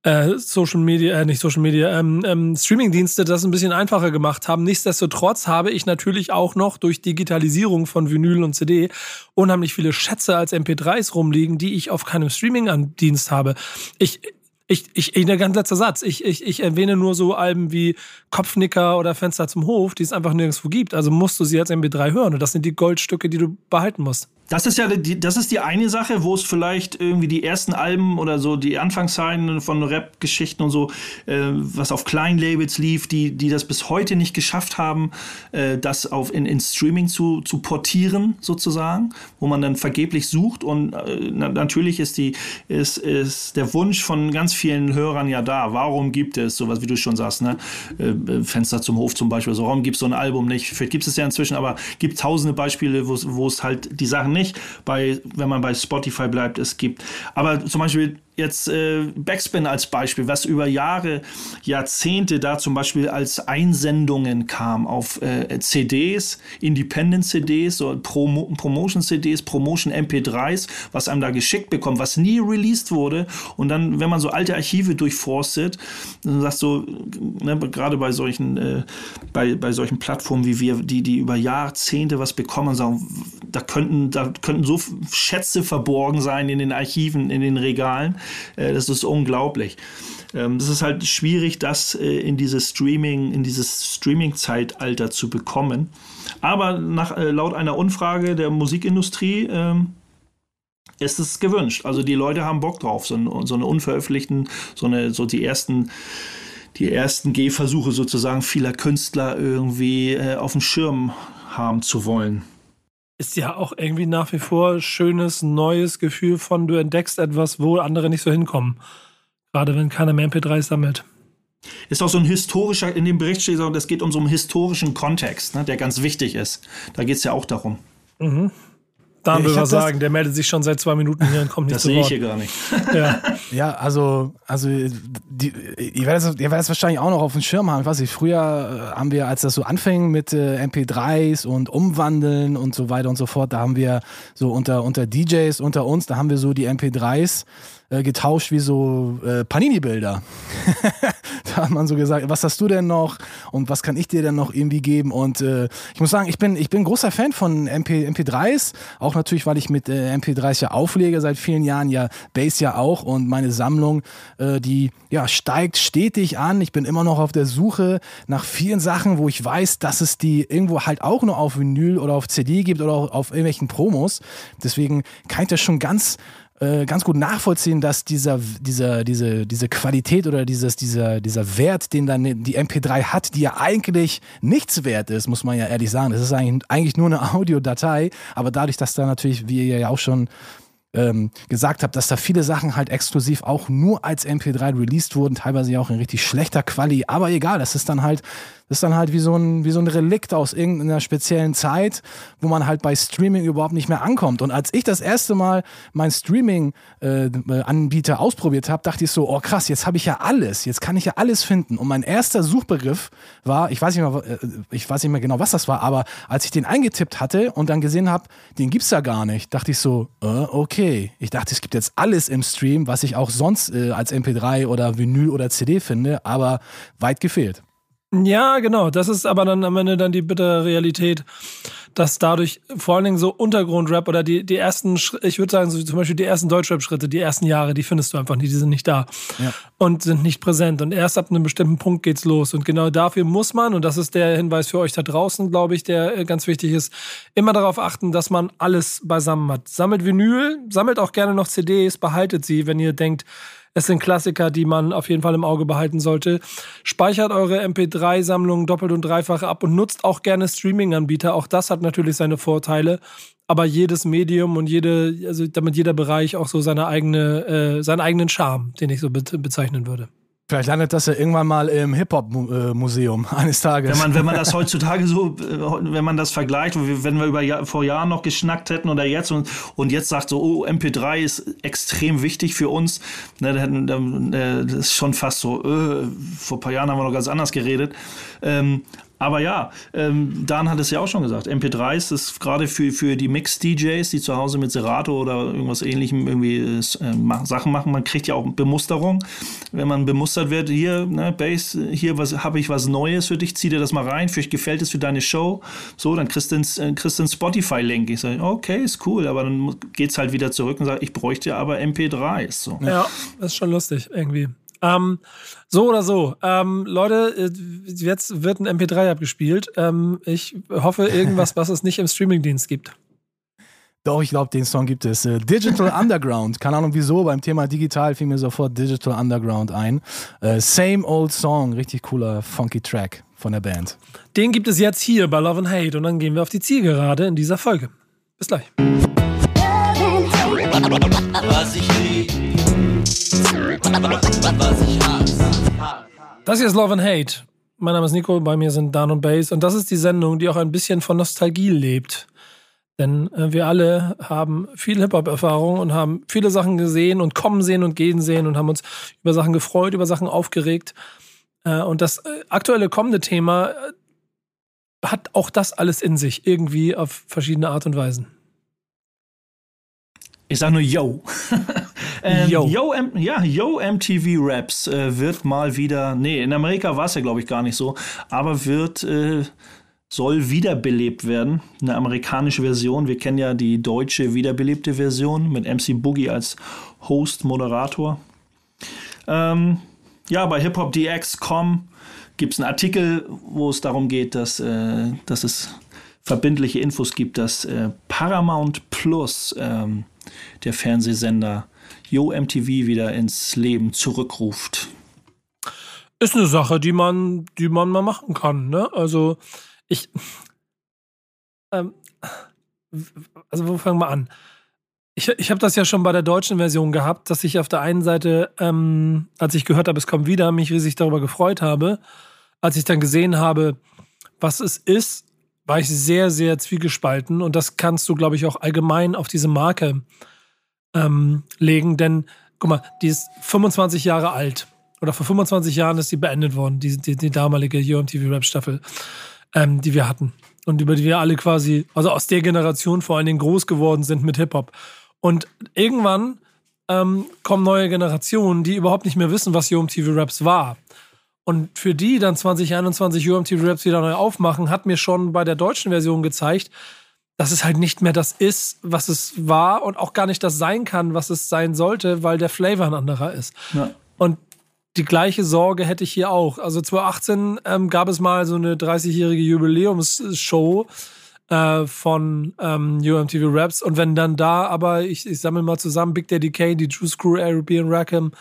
äh, Social Media, äh, nicht Social Media, ähm, ähm, Streaming-Dienste das ein bisschen einfacher gemacht haben. Nichtsdestotrotz habe ich natürlich auch noch durch Digitalisierung von Vinyl und CD unheimlich viele Schätze als MP3s rumliegen, die ich auf keinem Streaming-Dienst habe. Ich, ich, ich, ich, der ganz letzter Satz. Ich, ich, ich erwähne nur so Alben wie Kopfnicker oder Fenster zum Hof, die es einfach nirgendwo gibt. Also musst du sie als MP3 hören. Und das sind die Goldstücke, die du behalten musst. Das ist ja die, das ist die eine Sache, wo es vielleicht irgendwie die ersten Alben oder so die Anfangszeiten von Rap-Geschichten und so, äh, was auf kleinen Labels lief, die, die das bis heute nicht geschafft haben, äh, das auf in, in Streaming zu, zu portieren sozusagen, wo man dann vergeblich sucht und äh, na, natürlich ist die ist, ist der Wunsch von ganz vielen Hörern ja da. Warum gibt es sowas, wie du schon sagst, ne? Äh, Fenster zum Hof zum Beispiel, so warum gibt es so ein Album nicht? Vielleicht gibt es ja inzwischen, aber gibt tausende Beispiele, wo es halt die Sachen nicht, bei, wenn man bei Spotify bleibt, es gibt. Aber zum Beispiel jetzt äh, Backspin als Beispiel, was über Jahre, Jahrzehnte da zum Beispiel als Einsendungen kam auf äh, CDs, Independent-CDs, so Promo Promotion-CDs, Promotion-MP3s, was einem da geschickt bekommt, was nie released wurde. Und dann, wenn man so alte Archive durchforstet, dann sagst du, ne, gerade bei solchen, äh, bei, bei solchen Plattformen wie wir, die, die über Jahrzehnte was bekommen, sagen, da könnten, da könnten so Schätze verborgen sein in den Archiven, in den Regalen das ist unglaublich. Ähm, das ist halt schwierig, das äh, in dieses Streaming, in dieses Streaming-Zeitalter zu bekommen. Aber nach, äh, laut einer Umfrage der Musikindustrie ähm, ist es gewünscht. Also die Leute haben Bock drauf, so, so eine unveröffentlichten, so eine, so die ersten die ersten Gehversuche sozusagen vieler Künstler irgendwie äh, auf dem Schirm haben zu wollen. Ist ja auch irgendwie nach wie vor schönes, neues Gefühl von, du entdeckst etwas, wo andere nicht so hinkommen. Gerade wenn keiner mehr MP3 sammelt. Ist auch so ein historischer, in dem Bericht steht, es geht um so einen historischen Kontext, ne, der ganz wichtig ist. Da geht es ja auch darum. Mhm. Dan will was sagen, der meldet sich schon seit zwei Minuten hier und kommt nicht das zu Wort. Das sehe ich hier gar nicht. ja. ja, also, also die, ihr, werdet das, ihr werdet das wahrscheinlich auch noch auf dem Schirm haben. Ich weiß nicht, früher äh, haben wir, als das so anfing mit äh, MP3s und Umwandeln und so weiter und so fort, da haben wir so unter, unter DJs unter uns, da haben wir so die MP3s äh, getauscht wie so äh, Panini-Bilder. da hat man so gesagt, was hast du denn noch und was kann ich dir denn noch irgendwie geben? Und äh, ich muss sagen, ich bin, ich bin großer Fan von MP, MP3s, auch natürlich, weil ich mit äh, MP3s ja auflege seit vielen Jahren, ja Bass ja auch und meine Sammlung, äh, die ja steigt stetig an. Ich bin immer noch auf der Suche nach vielen Sachen, wo ich weiß, dass es die irgendwo halt auch nur auf Vinyl oder auf CD gibt oder auch auf irgendwelchen Promos. Deswegen kann ich das schon ganz äh, ganz gut nachvollziehen, dass dieser, dieser, diese, diese Qualität oder dieses, dieser, dieser Wert, den dann die MP3 hat, die ja eigentlich nichts wert ist, muss man ja ehrlich sagen. Das ist eigentlich, eigentlich nur eine Audiodatei, aber dadurch, dass da natürlich, wie ihr ja auch schon ähm, gesagt habt, dass da viele Sachen halt exklusiv auch nur als MP3 released wurden, teilweise auch in richtig schlechter Quali, aber egal, das ist dann halt das ist dann halt wie so ein, wie so ein Relikt aus irgendeiner speziellen Zeit, wo man halt bei Streaming überhaupt nicht mehr ankommt. Und als ich das erste Mal mein Streaming-Anbieter äh, ausprobiert habe, dachte ich so, oh krass, jetzt habe ich ja alles, jetzt kann ich ja alles finden. Und mein erster Suchbegriff war, ich weiß nicht mehr, äh, ich weiß nicht mehr genau, was das war, aber als ich den eingetippt hatte und dann gesehen habe, den gibt's ja gar nicht, dachte ich so, äh, okay. Ich dachte, es gibt jetzt alles im Stream, was ich auch sonst äh, als MP3 oder Vinyl oder CD finde, aber weit gefehlt. Ja, genau. Das ist aber dann am Ende dann die bittere Realität, dass dadurch vor allen Dingen so Untergrundrap oder die, die ersten, ich würde sagen, so zum Beispiel die ersten Deutschrap-Schritte, die ersten Jahre, die findest du einfach nicht, die sind nicht da ja. und sind nicht präsent. Und erst ab einem bestimmten Punkt geht's los. Und genau dafür muss man, und das ist der Hinweis für euch da draußen, glaube ich, der äh, ganz wichtig ist, immer darauf achten, dass man alles beisammen hat. Sammelt Vinyl, sammelt auch gerne noch CDs, behaltet sie, wenn ihr denkt, es sind Klassiker, die man auf jeden Fall im Auge behalten sollte. Speichert eure MP3-Sammlungen doppelt und dreifach ab und nutzt auch gerne Streaming-Anbieter. Auch das hat natürlich seine Vorteile. Aber jedes Medium und jede, also damit jeder Bereich auch so seine eigene, äh, seinen eigenen Charme, den ich so be bezeichnen würde. Vielleicht landet das ja irgendwann mal im Hip-Hop-Museum eines Tages. Wenn man, wenn man das heutzutage so, äh, wenn man das vergleicht, wenn wir über vor Jahren noch geschnackt hätten oder jetzt und, und jetzt sagt so, oh, MP3 ist extrem wichtig für uns, ne, das ist schon fast so, äh, vor ein paar Jahren haben wir noch ganz anders geredet. Ähm, aber ja, ähm, Dan hat es ja auch schon gesagt, MP3s ist gerade für, für die Mix-DJs, die zu Hause mit Serato oder irgendwas ähnlichem irgendwie äh, Sachen machen, man kriegt ja auch Bemusterung. Wenn man bemustert wird, hier, ne, Bass, hier habe ich was Neues für dich, zieh dir das mal rein, vielleicht gefällt es für deine Show. So, dann kriegst du einen, äh, einen Spotify-Link. Ich sage, okay, ist cool, aber dann geht es halt wieder zurück und sagt, ich bräuchte aber MP3s. So. Ja, das ist schon lustig irgendwie. Ähm, so oder so. Ähm, Leute, äh, jetzt wird ein MP3 abgespielt. Ähm, ich hoffe, irgendwas, was es nicht im Streamingdienst gibt. Doch, ich glaube, den Song gibt es. Äh, Digital Underground. Keine Ahnung wieso, beim Thema digital fiel mir sofort Digital Underground ein. Äh, same Old Song. Richtig cooler, funky Track von der Band. Den gibt es jetzt hier bei Love and Hate und dann gehen wir auf die Zielgerade in dieser Folge. Bis gleich. Was ich Das hier ist Love and Hate. Mein Name ist Nico, bei mir sind Dan und Bass und das ist die Sendung, die auch ein bisschen von Nostalgie lebt. Denn äh, wir alle haben viel Hip-Hop-Erfahrung und haben viele Sachen gesehen und kommen sehen und gehen sehen und haben uns über Sachen gefreut, über Sachen aufgeregt. Äh, und das äh, aktuelle kommende Thema hat auch das alles in sich, irgendwie auf verschiedene Art und Weisen. Ich sag nur Yo. ähm, Yo. Yo, M ja, Yo MTV Raps äh, wird mal wieder, nee, in Amerika war es ja glaube ich gar nicht so, aber wird äh, soll wiederbelebt werden. Eine amerikanische Version. Wir kennen ja die deutsche wiederbelebte Version mit MC Boogie als Host, Moderator. Ähm, ja, bei hiphopdx.com gibt es einen Artikel, wo es darum geht, dass, äh, dass es verbindliche Infos gibt, dass äh, Paramount Plus, ähm, der Fernsehsender, Yo MTV wieder ins Leben zurückruft. Ist eine Sache, die man, die man mal machen kann. Ne? Also ich, ähm, also wo fangen wir an? Ich, ich habe das ja schon bei der deutschen Version gehabt, dass ich auf der einen Seite, ähm, als ich gehört habe, es kommt wieder, mich riesig darüber gefreut habe. Als ich dann gesehen habe, was es ist, war ich sehr, sehr zwiegespalten. Und das kannst du, glaube ich, auch allgemein auf diese Marke ähm, legen. Denn, guck mal, die ist 25 Jahre alt. Oder vor 25 Jahren ist sie beendet worden, die, die, die damalige UMTV Rap Staffel ähm, die wir hatten. Und über die wir alle quasi, also aus der Generation vor allen Dingen groß geworden sind mit Hip-Hop. Und irgendwann ähm, kommen neue Generationen, die überhaupt nicht mehr wissen, was UMTV Raps war. Und für die dann 2021 UMTV Raps wieder neu aufmachen, hat mir schon bei der deutschen Version gezeigt, dass es halt nicht mehr das ist, was es war und auch gar nicht das sein kann, was es sein sollte, weil der Flavor ein anderer ist. Ja. Und die gleiche Sorge hätte ich hier auch. Also 2018 ähm, gab es mal so eine 30-jährige Jubiläumsshow äh, von ähm, UMTV Raps und wenn dann da, aber ich, ich sammle mal zusammen, Big Daddy Kane, die True Screw, European Rackham,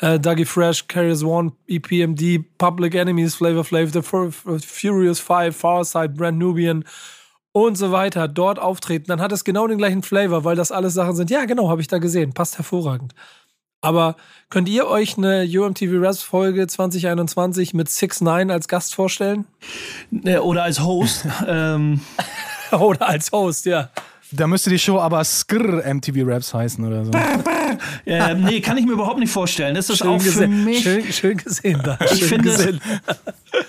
äh, Dougie Fresh, Carriers One, EPMD, Public Enemies, Flavor Flav, The Furious Five, Farside, Brand Nubian und so weiter dort auftreten, dann hat es genau den gleichen Flavor, weil das alles Sachen sind. Ja, genau, habe ich da gesehen. Passt hervorragend. Aber könnt ihr euch eine UMTV Raps Folge 2021 mit 6 9 als Gast vorstellen? Oder als Host. ähm. Oder als Host, ja. Da müsste die Show aber Skrr MTV Raps heißen oder so. äh, nee, kann ich mir überhaupt nicht vorstellen. Das ist schön auch für mich. Schön, schön gesehen da. Ich finde, gesehen.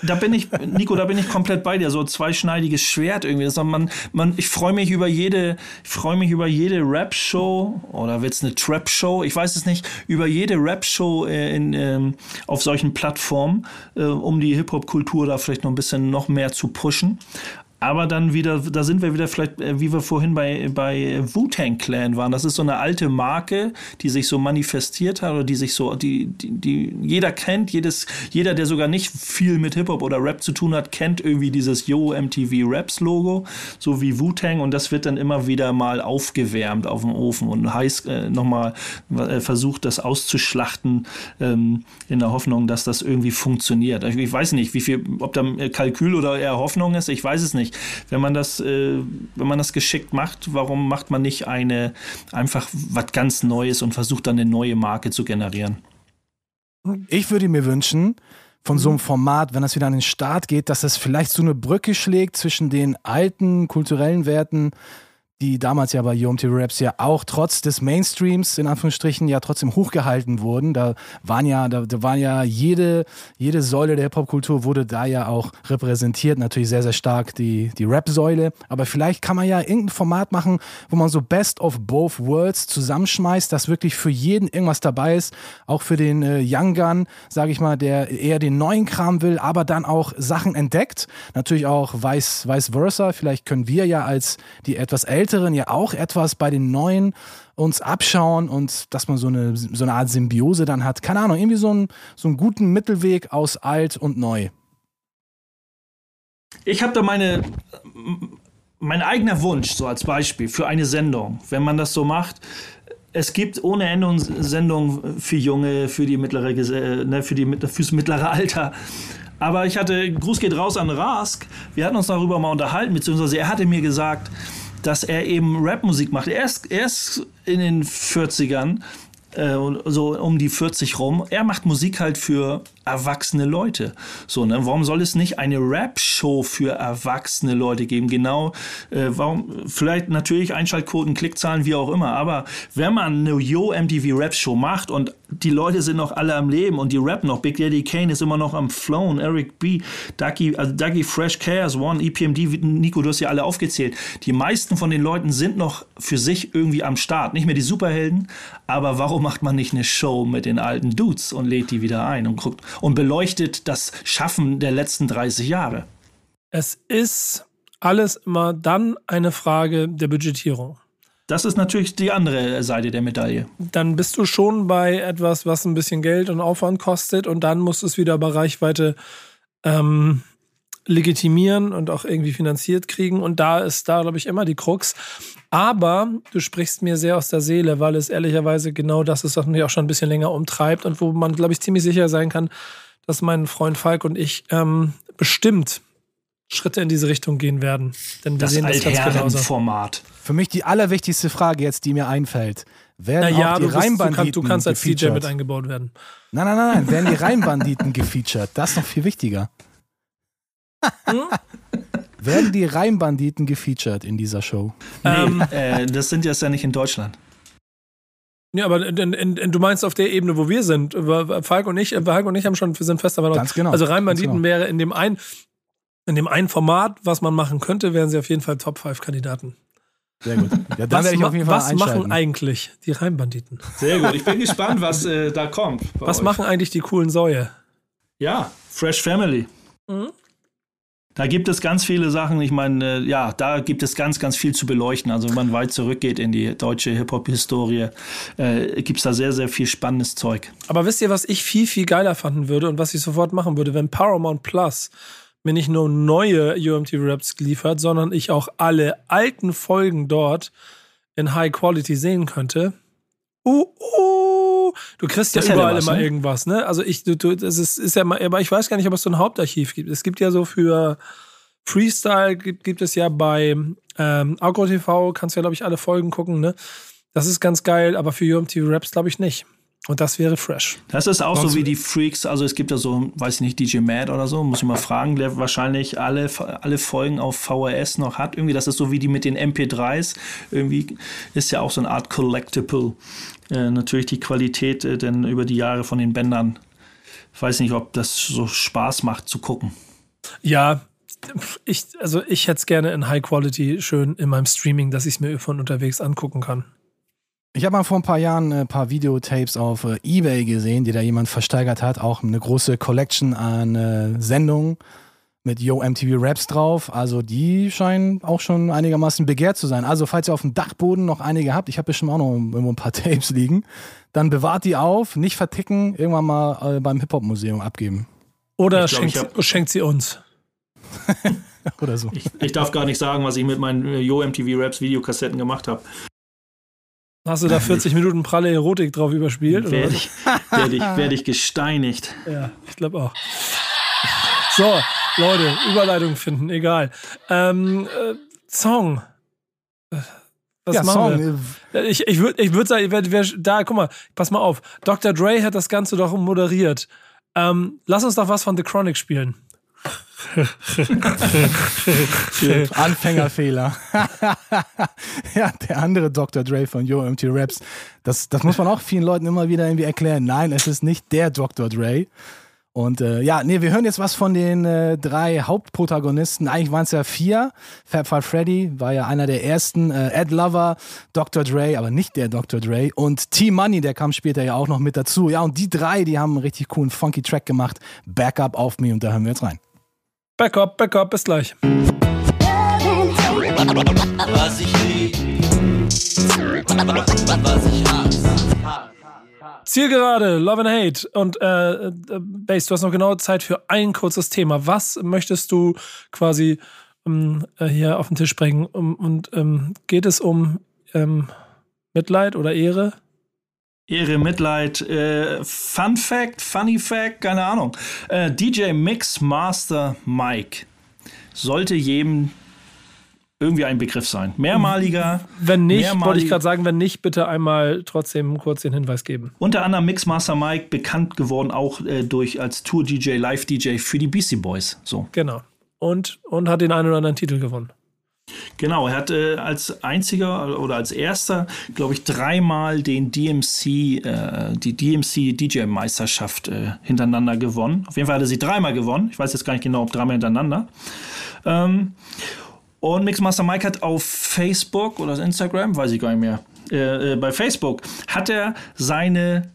da bin ich, Nico, da bin ich komplett bei dir. So zweischneidiges Schwert irgendwie. Das man, man, ich freue mich über jede, freue mich über jede Rap-Show oder wird es eine Trap-Show? Ich weiß es nicht. Über jede Rap-Show äh, ähm, auf solchen Plattformen, äh, um die Hip-Hop-Kultur da vielleicht noch ein bisschen noch mehr zu pushen. Aber dann wieder, da sind wir wieder vielleicht, äh, wie wir vorhin bei, bei Wu-Tang Clan waren. Das ist so eine alte Marke, die sich so manifestiert hat oder die sich so, die, die, die jeder kennt, jedes, jeder, der sogar nicht viel mit Hip-Hop oder Rap zu tun hat, kennt irgendwie dieses Yo MTV Raps Logo, so wie Wu-Tang und das wird dann immer wieder mal aufgewärmt auf dem Ofen und heiß äh, nochmal äh, versucht, das auszuschlachten ähm, in der Hoffnung, dass das irgendwie funktioniert. Ich, ich weiß nicht, wie viel, ob da Kalkül oder eher Hoffnung ist, ich weiß es nicht wenn man das, äh, wenn man das geschickt macht, warum macht man nicht eine einfach was ganz Neues und versucht dann eine neue Marke zu generieren? Ich würde mir wünschen, von so einem Format, wenn das wieder an den Start geht, dass es vielleicht so eine Brücke schlägt zwischen den alten kulturellen Werten, die damals ja bei UMT Raps ja auch trotz des Mainstreams in Anführungsstrichen ja trotzdem hochgehalten wurden. Da waren ja, da, da waren ja jede, jede Säule der Hip-Hop-Kultur wurde da ja auch repräsentiert. Natürlich sehr, sehr stark die, die Rap-Säule. Aber vielleicht kann man ja irgendein Format machen, wo man so Best of Both Worlds zusammenschmeißt, dass wirklich für jeden irgendwas dabei ist. Auch für den äh, Young Gun, sage ich mal, der eher den neuen Kram will, aber dann auch Sachen entdeckt. Natürlich auch vice, vice versa. Vielleicht können wir ja als die etwas älteren Älteren ja auch etwas bei den Neuen uns abschauen und dass man so eine, so eine Art Symbiose dann hat. Keine Ahnung, irgendwie so, ein, so einen guten Mittelweg aus alt und neu. Ich habe da meine, mein eigener Wunsch, so als Beispiel, für eine Sendung, wenn man das so macht. Es gibt ohne Ende Sendungen für Junge, für die mittlere, ne, für die, fürs mittlere Alter. Aber ich hatte, Gruß geht raus an Rask. Wir hatten uns darüber mal unterhalten, beziehungsweise er hatte mir gesagt, dass er eben Rapmusik macht. Er ist, er ist in den 40ern, äh, so um die 40 rum. Er macht Musik halt für erwachsene Leute. So, ne? Warum soll es nicht eine Rap-Show für erwachsene Leute geben? Genau, äh, warum, vielleicht natürlich Einschaltquoten, Klickzahlen, wie auch immer, aber wenn man eine Yo MTV Rap-Show macht und die Leute sind noch alle am Leben und die rappen noch, Big Daddy Kane ist immer noch am Flown, Eric B., Dougie, also Dougie Fresh, Chaos One, EPMD, Nico, du hast ja alle aufgezählt. Die meisten von den Leuten sind noch für sich irgendwie am Start. Nicht mehr die Superhelden, aber warum macht man nicht eine Show mit den alten Dudes und lädt die wieder ein und guckt und beleuchtet das Schaffen der letzten 30 Jahre. Es ist alles immer dann eine Frage der Budgetierung. Das ist natürlich die andere Seite der Medaille. Dann bist du schon bei etwas, was ein bisschen Geld und Aufwand kostet und dann musst du es wieder bei Reichweite ähm, legitimieren und auch irgendwie finanziert kriegen. Und da ist da, glaube ich, immer die Krux. Aber du sprichst mir sehr aus der Seele, weil es ehrlicherweise genau das ist, was mich auch schon ein bisschen länger umtreibt und wo man, glaube ich, ziemlich sicher sein kann, dass mein Freund Falk und ich ähm, bestimmt Schritte in diese Richtung gehen werden. Denn wir Das sehen das ganz genauso. Format. Für mich die allerwichtigste Frage jetzt, die mir einfällt. Werden Naja, auch die du, bist, du, Reimbanditen kannst, du kannst als DJ gefeatured? mit eingebaut werden. Nein, nein, nein, nein. Werden die Reimbanditen gefeatured? Das ist noch viel wichtiger. Hm? Werden die Reimbanditen gefeatured in dieser Show? Nee, Ähm, äh, das sind jetzt ja nicht in Deutschland. Ja, aber in, in, in, du meinst auf der Ebene, wo wir sind. Falk und ich, äh, Falk und ich haben schon, wir sind fest aber Ganz genau. Also Rheinbanditen Ganz genau. wäre in dem einen, in dem einen Format, was man machen könnte, wären sie auf jeden Fall Top 5 Kandidaten. Sehr gut. Ja, dann was werde ich auf jeden Fall was machen eigentlich die Rheinbanditen? Sehr gut. Ich bin gespannt, was äh, da kommt. Was euch. machen eigentlich die coolen Säue? Ja, Fresh Family. Mhm. Da gibt es ganz viele Sachen. Ich meine, äh, ja, da gibt es ganz, ganz viel zu beleuchten. Also wenn man weit zurückgeht in die deutsche Hip-Hop-Historie, äh, gibt es da sehr, sehr viel spannendes Zeug. Aber wisst ihr, was ich viel, viel geiler fanden würde und was ich sofort machen würde, wenn Paramount Plus mir nicht nur neue UMT Raps liefert, sondern ich auch alle alten Folgen dort in High Quality sehen könnte. Uh, uh, du kriegst ja Das hätte überall was, immer ne? irgendwas, ne? Also ich, du, du, das ist, ist ja mal, aber ich weiß gar nicht, ob es so ein Hauptarchiv gibt. Es gibt ja so für Freestyle gibt, gibt es ja bei ähm, Agro TV, kannst du ja, glaube ich, alle Folgen gucken, ne? Das ist ganz geil, aber für UMT Raps glaube ich nicht. Und das wäre fresh. Das ist auch Sonst- so wie die Freaks. Also es gibt ja so, weiß ich nicht, DJ Mad oder so, muss ich mal fragen, der wahrscheinlich alle, alle Folgen auf VHS noch hat. Irgendwie, das ist so wie die mit den MP3s. Irgendwie ist ja auch so eine Art Collectible. Äh, natürlich die Qualität äh, denn über die Jahre von den Bändern. Ich weiß nicht, ob das so Spaß macht zu gucken. Ja, ich, also ich hätte es gerne in High Quality schön in meinem Streaming, dass ich es mir von unterwegs angucken kann. Ich habe mal vor ein paar Jahren ein paar Videotapes auf äh, Ebay gesehen, die da jemand versteigert hat. Auch eine große Collection an äh, Sendungen mit Yo MTV Raps drauf. Also die scheinen auch schon einigermaßen begehrt zu sein. Also falls ihr auf dem Dachboden noch einige habt, ich habe bestimmt auch noch irgendwo ein paar Tapes liegen, dann bewahrt die auf, nicht verticken, irgendwann mal äh, beim Hip-Hop-Museum abgeben. Oder glaub, schenkt, hab- schenkt sie uns. Oder so. Ich, ich darf gar nicht sagen, was ich mit meinen äh, Yo MTV Raps Videokassetten gemacht habe. Hast du da 40 Minuten pralle Erotik drauf überspielt? Oder Werde ich, werd ich, werd ich gesteinigt. Ja, ich glaube auch. So, Leute, Überleitung finden, egal. Ähm, äh, Song. Äh, Was ja, machen wir? Song. äh, Ich, ich würde ich würd sagen, wer, wer, da, guck mal, pass mal auf. Dr. Dre hat das Ganze doch moderiert. Ähm, lass uns doch was von The Chronic spielen. Anfängerfehler. ja, der andere Dr. Dre von Yo MT Raps. Das, das muss man auch vielen Leuten immer wieder irgendwie erklären. Nein, es ist nicht der Dr. Dre. Und äh, ja, nee, wir hören jetzt was von den äh, drei Hauptprotagonisten. Eigentlich waren es ja vier. Fab Five Freddy war ja einer der ersten. Äh, Ed Lover, Dr. Dre, aber nicht der Dr. Dre. Und T-Money, der kam später ja auch noch mit dazu. Ja, und die drei, die haben einen richtig coolen, funky Track gemacht. Backup auf Me und da hören wir jetzt rein. Backup, Backup, bis gleich. Was ich lieb, was ich hasse. Zielgerade, Love and Hate. Und äh, äh, Base, du hast noch genau Zeit für ein kurzes Thema. Was möchtest du quasi ähm, äh, hier auf den Tisch bringen? Um, und ähm, geht es um ähm, Mitleid oder Ehre? Ehre, Mitleid, äh, Fun Fact, Funny Fact, keine Ahnung. Äh, DJ Mix Master Mike sollte jedem irgendwie ein Begriff sein. Mehrmaliger, Wenn nicht, Mehrmalig- wollte ich gerade sagen, wenn nicht, bitte einmal trotzdem kurz den Hinweis geben. unter anderem Mix Master Mike, bekannt geworden auch äh, durch als Tour-DJ, Live-DJ für die Beastie Boys. So. Genau. Und, und hat den einen oder anderen Titel gewonnen. Genau, er hat äh, als einziger oder als erster, glaube ich, dreimal den DMC, äh, die DMC DJ-Meisterschaft äh, hintereinander gewonnen. Auf jeden Fall hat er sie dreimal gewonnen. Ich weiß jetzt gar nicht genau, ob dreimal hintereinander. Ähm, und Mixmaster Mike hat auf Facebook oder Instagram, weiß ich gar nicht mehr, äh, äh, bei Facebook hat er seine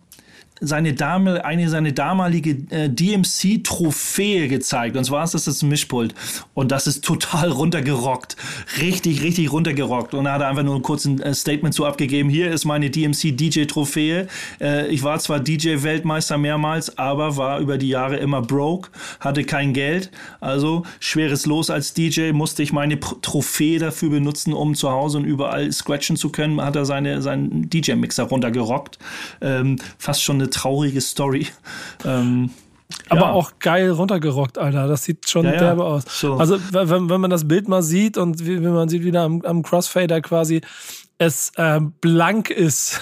seine Dame, eine seine damalige äh, DMC-Trophäe gezeigt. Und zwar ist das das Mischpult. Und das ist total runtergerockt. Richtig, richtig runtergerockt. Und er hat einfach nur ein kurzes äh, Statement zu abgegeben. Hier ist meine DMC-DJ-Trophäe. Äh, ich war zwar DJ-Weltmeister mehrmals, aber war über die Jahre immer broke, hatte kein Geld. Also schweres Los als DJ, musste ich meine P Trophäe dafür benutzen, um zu Hause und überall scratchen zu können. Hat er seine, seinen DJ-Mixer runtergerockt. Ähm, fast schon eine traurige Story. Ähm, Aber ja. auch geil runtergerockt, Alter. Das sieht schon Ja, ja. derbe aus. So. Also, wenn, wenn man das Bild mal sieht und wie, wie man sieht wieder am, am Crossfader quasi, es äh, blank ist.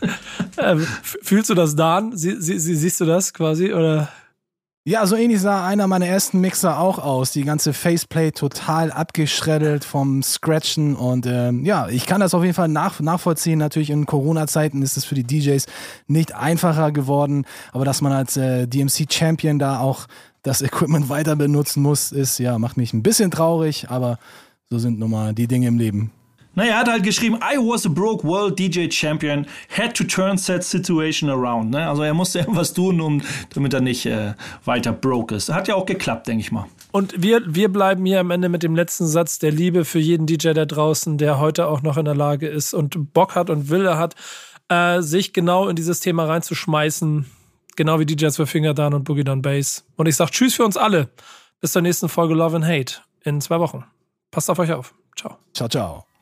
äh, f- fühlst du das, Dan? Sie, sie, sie, siehst du das quasi? Oder? Ja, so ähnlich sah einer meiner ersten Mixer auch aus. Die ganze Faceplate total abgeschreddelt vom Scratchen und ähm, ja, ich kann das auf jeden Fall nach, nachvollziehen. Natürlich in Corona-Zeiten ist es für die DJs nicht einfacher geworden, aber dass man als äh, DMC-Champion da auch das Equipment weiter benutzen muss, ist ja, macht mich ein bisschen traurig, aber so sind nun mal die Dinge im Leben. Naja, er hat halt geschrieben, I was a broke world DJ champion, had to turn that situation around. Ne? Also er musste irgendwas tun, um, damit er nicht äh, weiter broke ist. Hat ja auch geklappt, denke ich mal. Und wir, wir bleiben hier am Ende mit dem letzten Satz der Liebe für jeden DJ da draußen, der heute auch noch in der Lage ist und Bock hat und Wille hat, äh, sich genau in dieses Thema reinzuschmeißen. Genau wie DJs für Finger Down und Boogie Down Bass. Und ich sag Tschüss für uns alle. Bis zur nächsten Folge Love and Hate in zwei Wochen. Passt auf euch auf. Ciao. Ciao, ciao.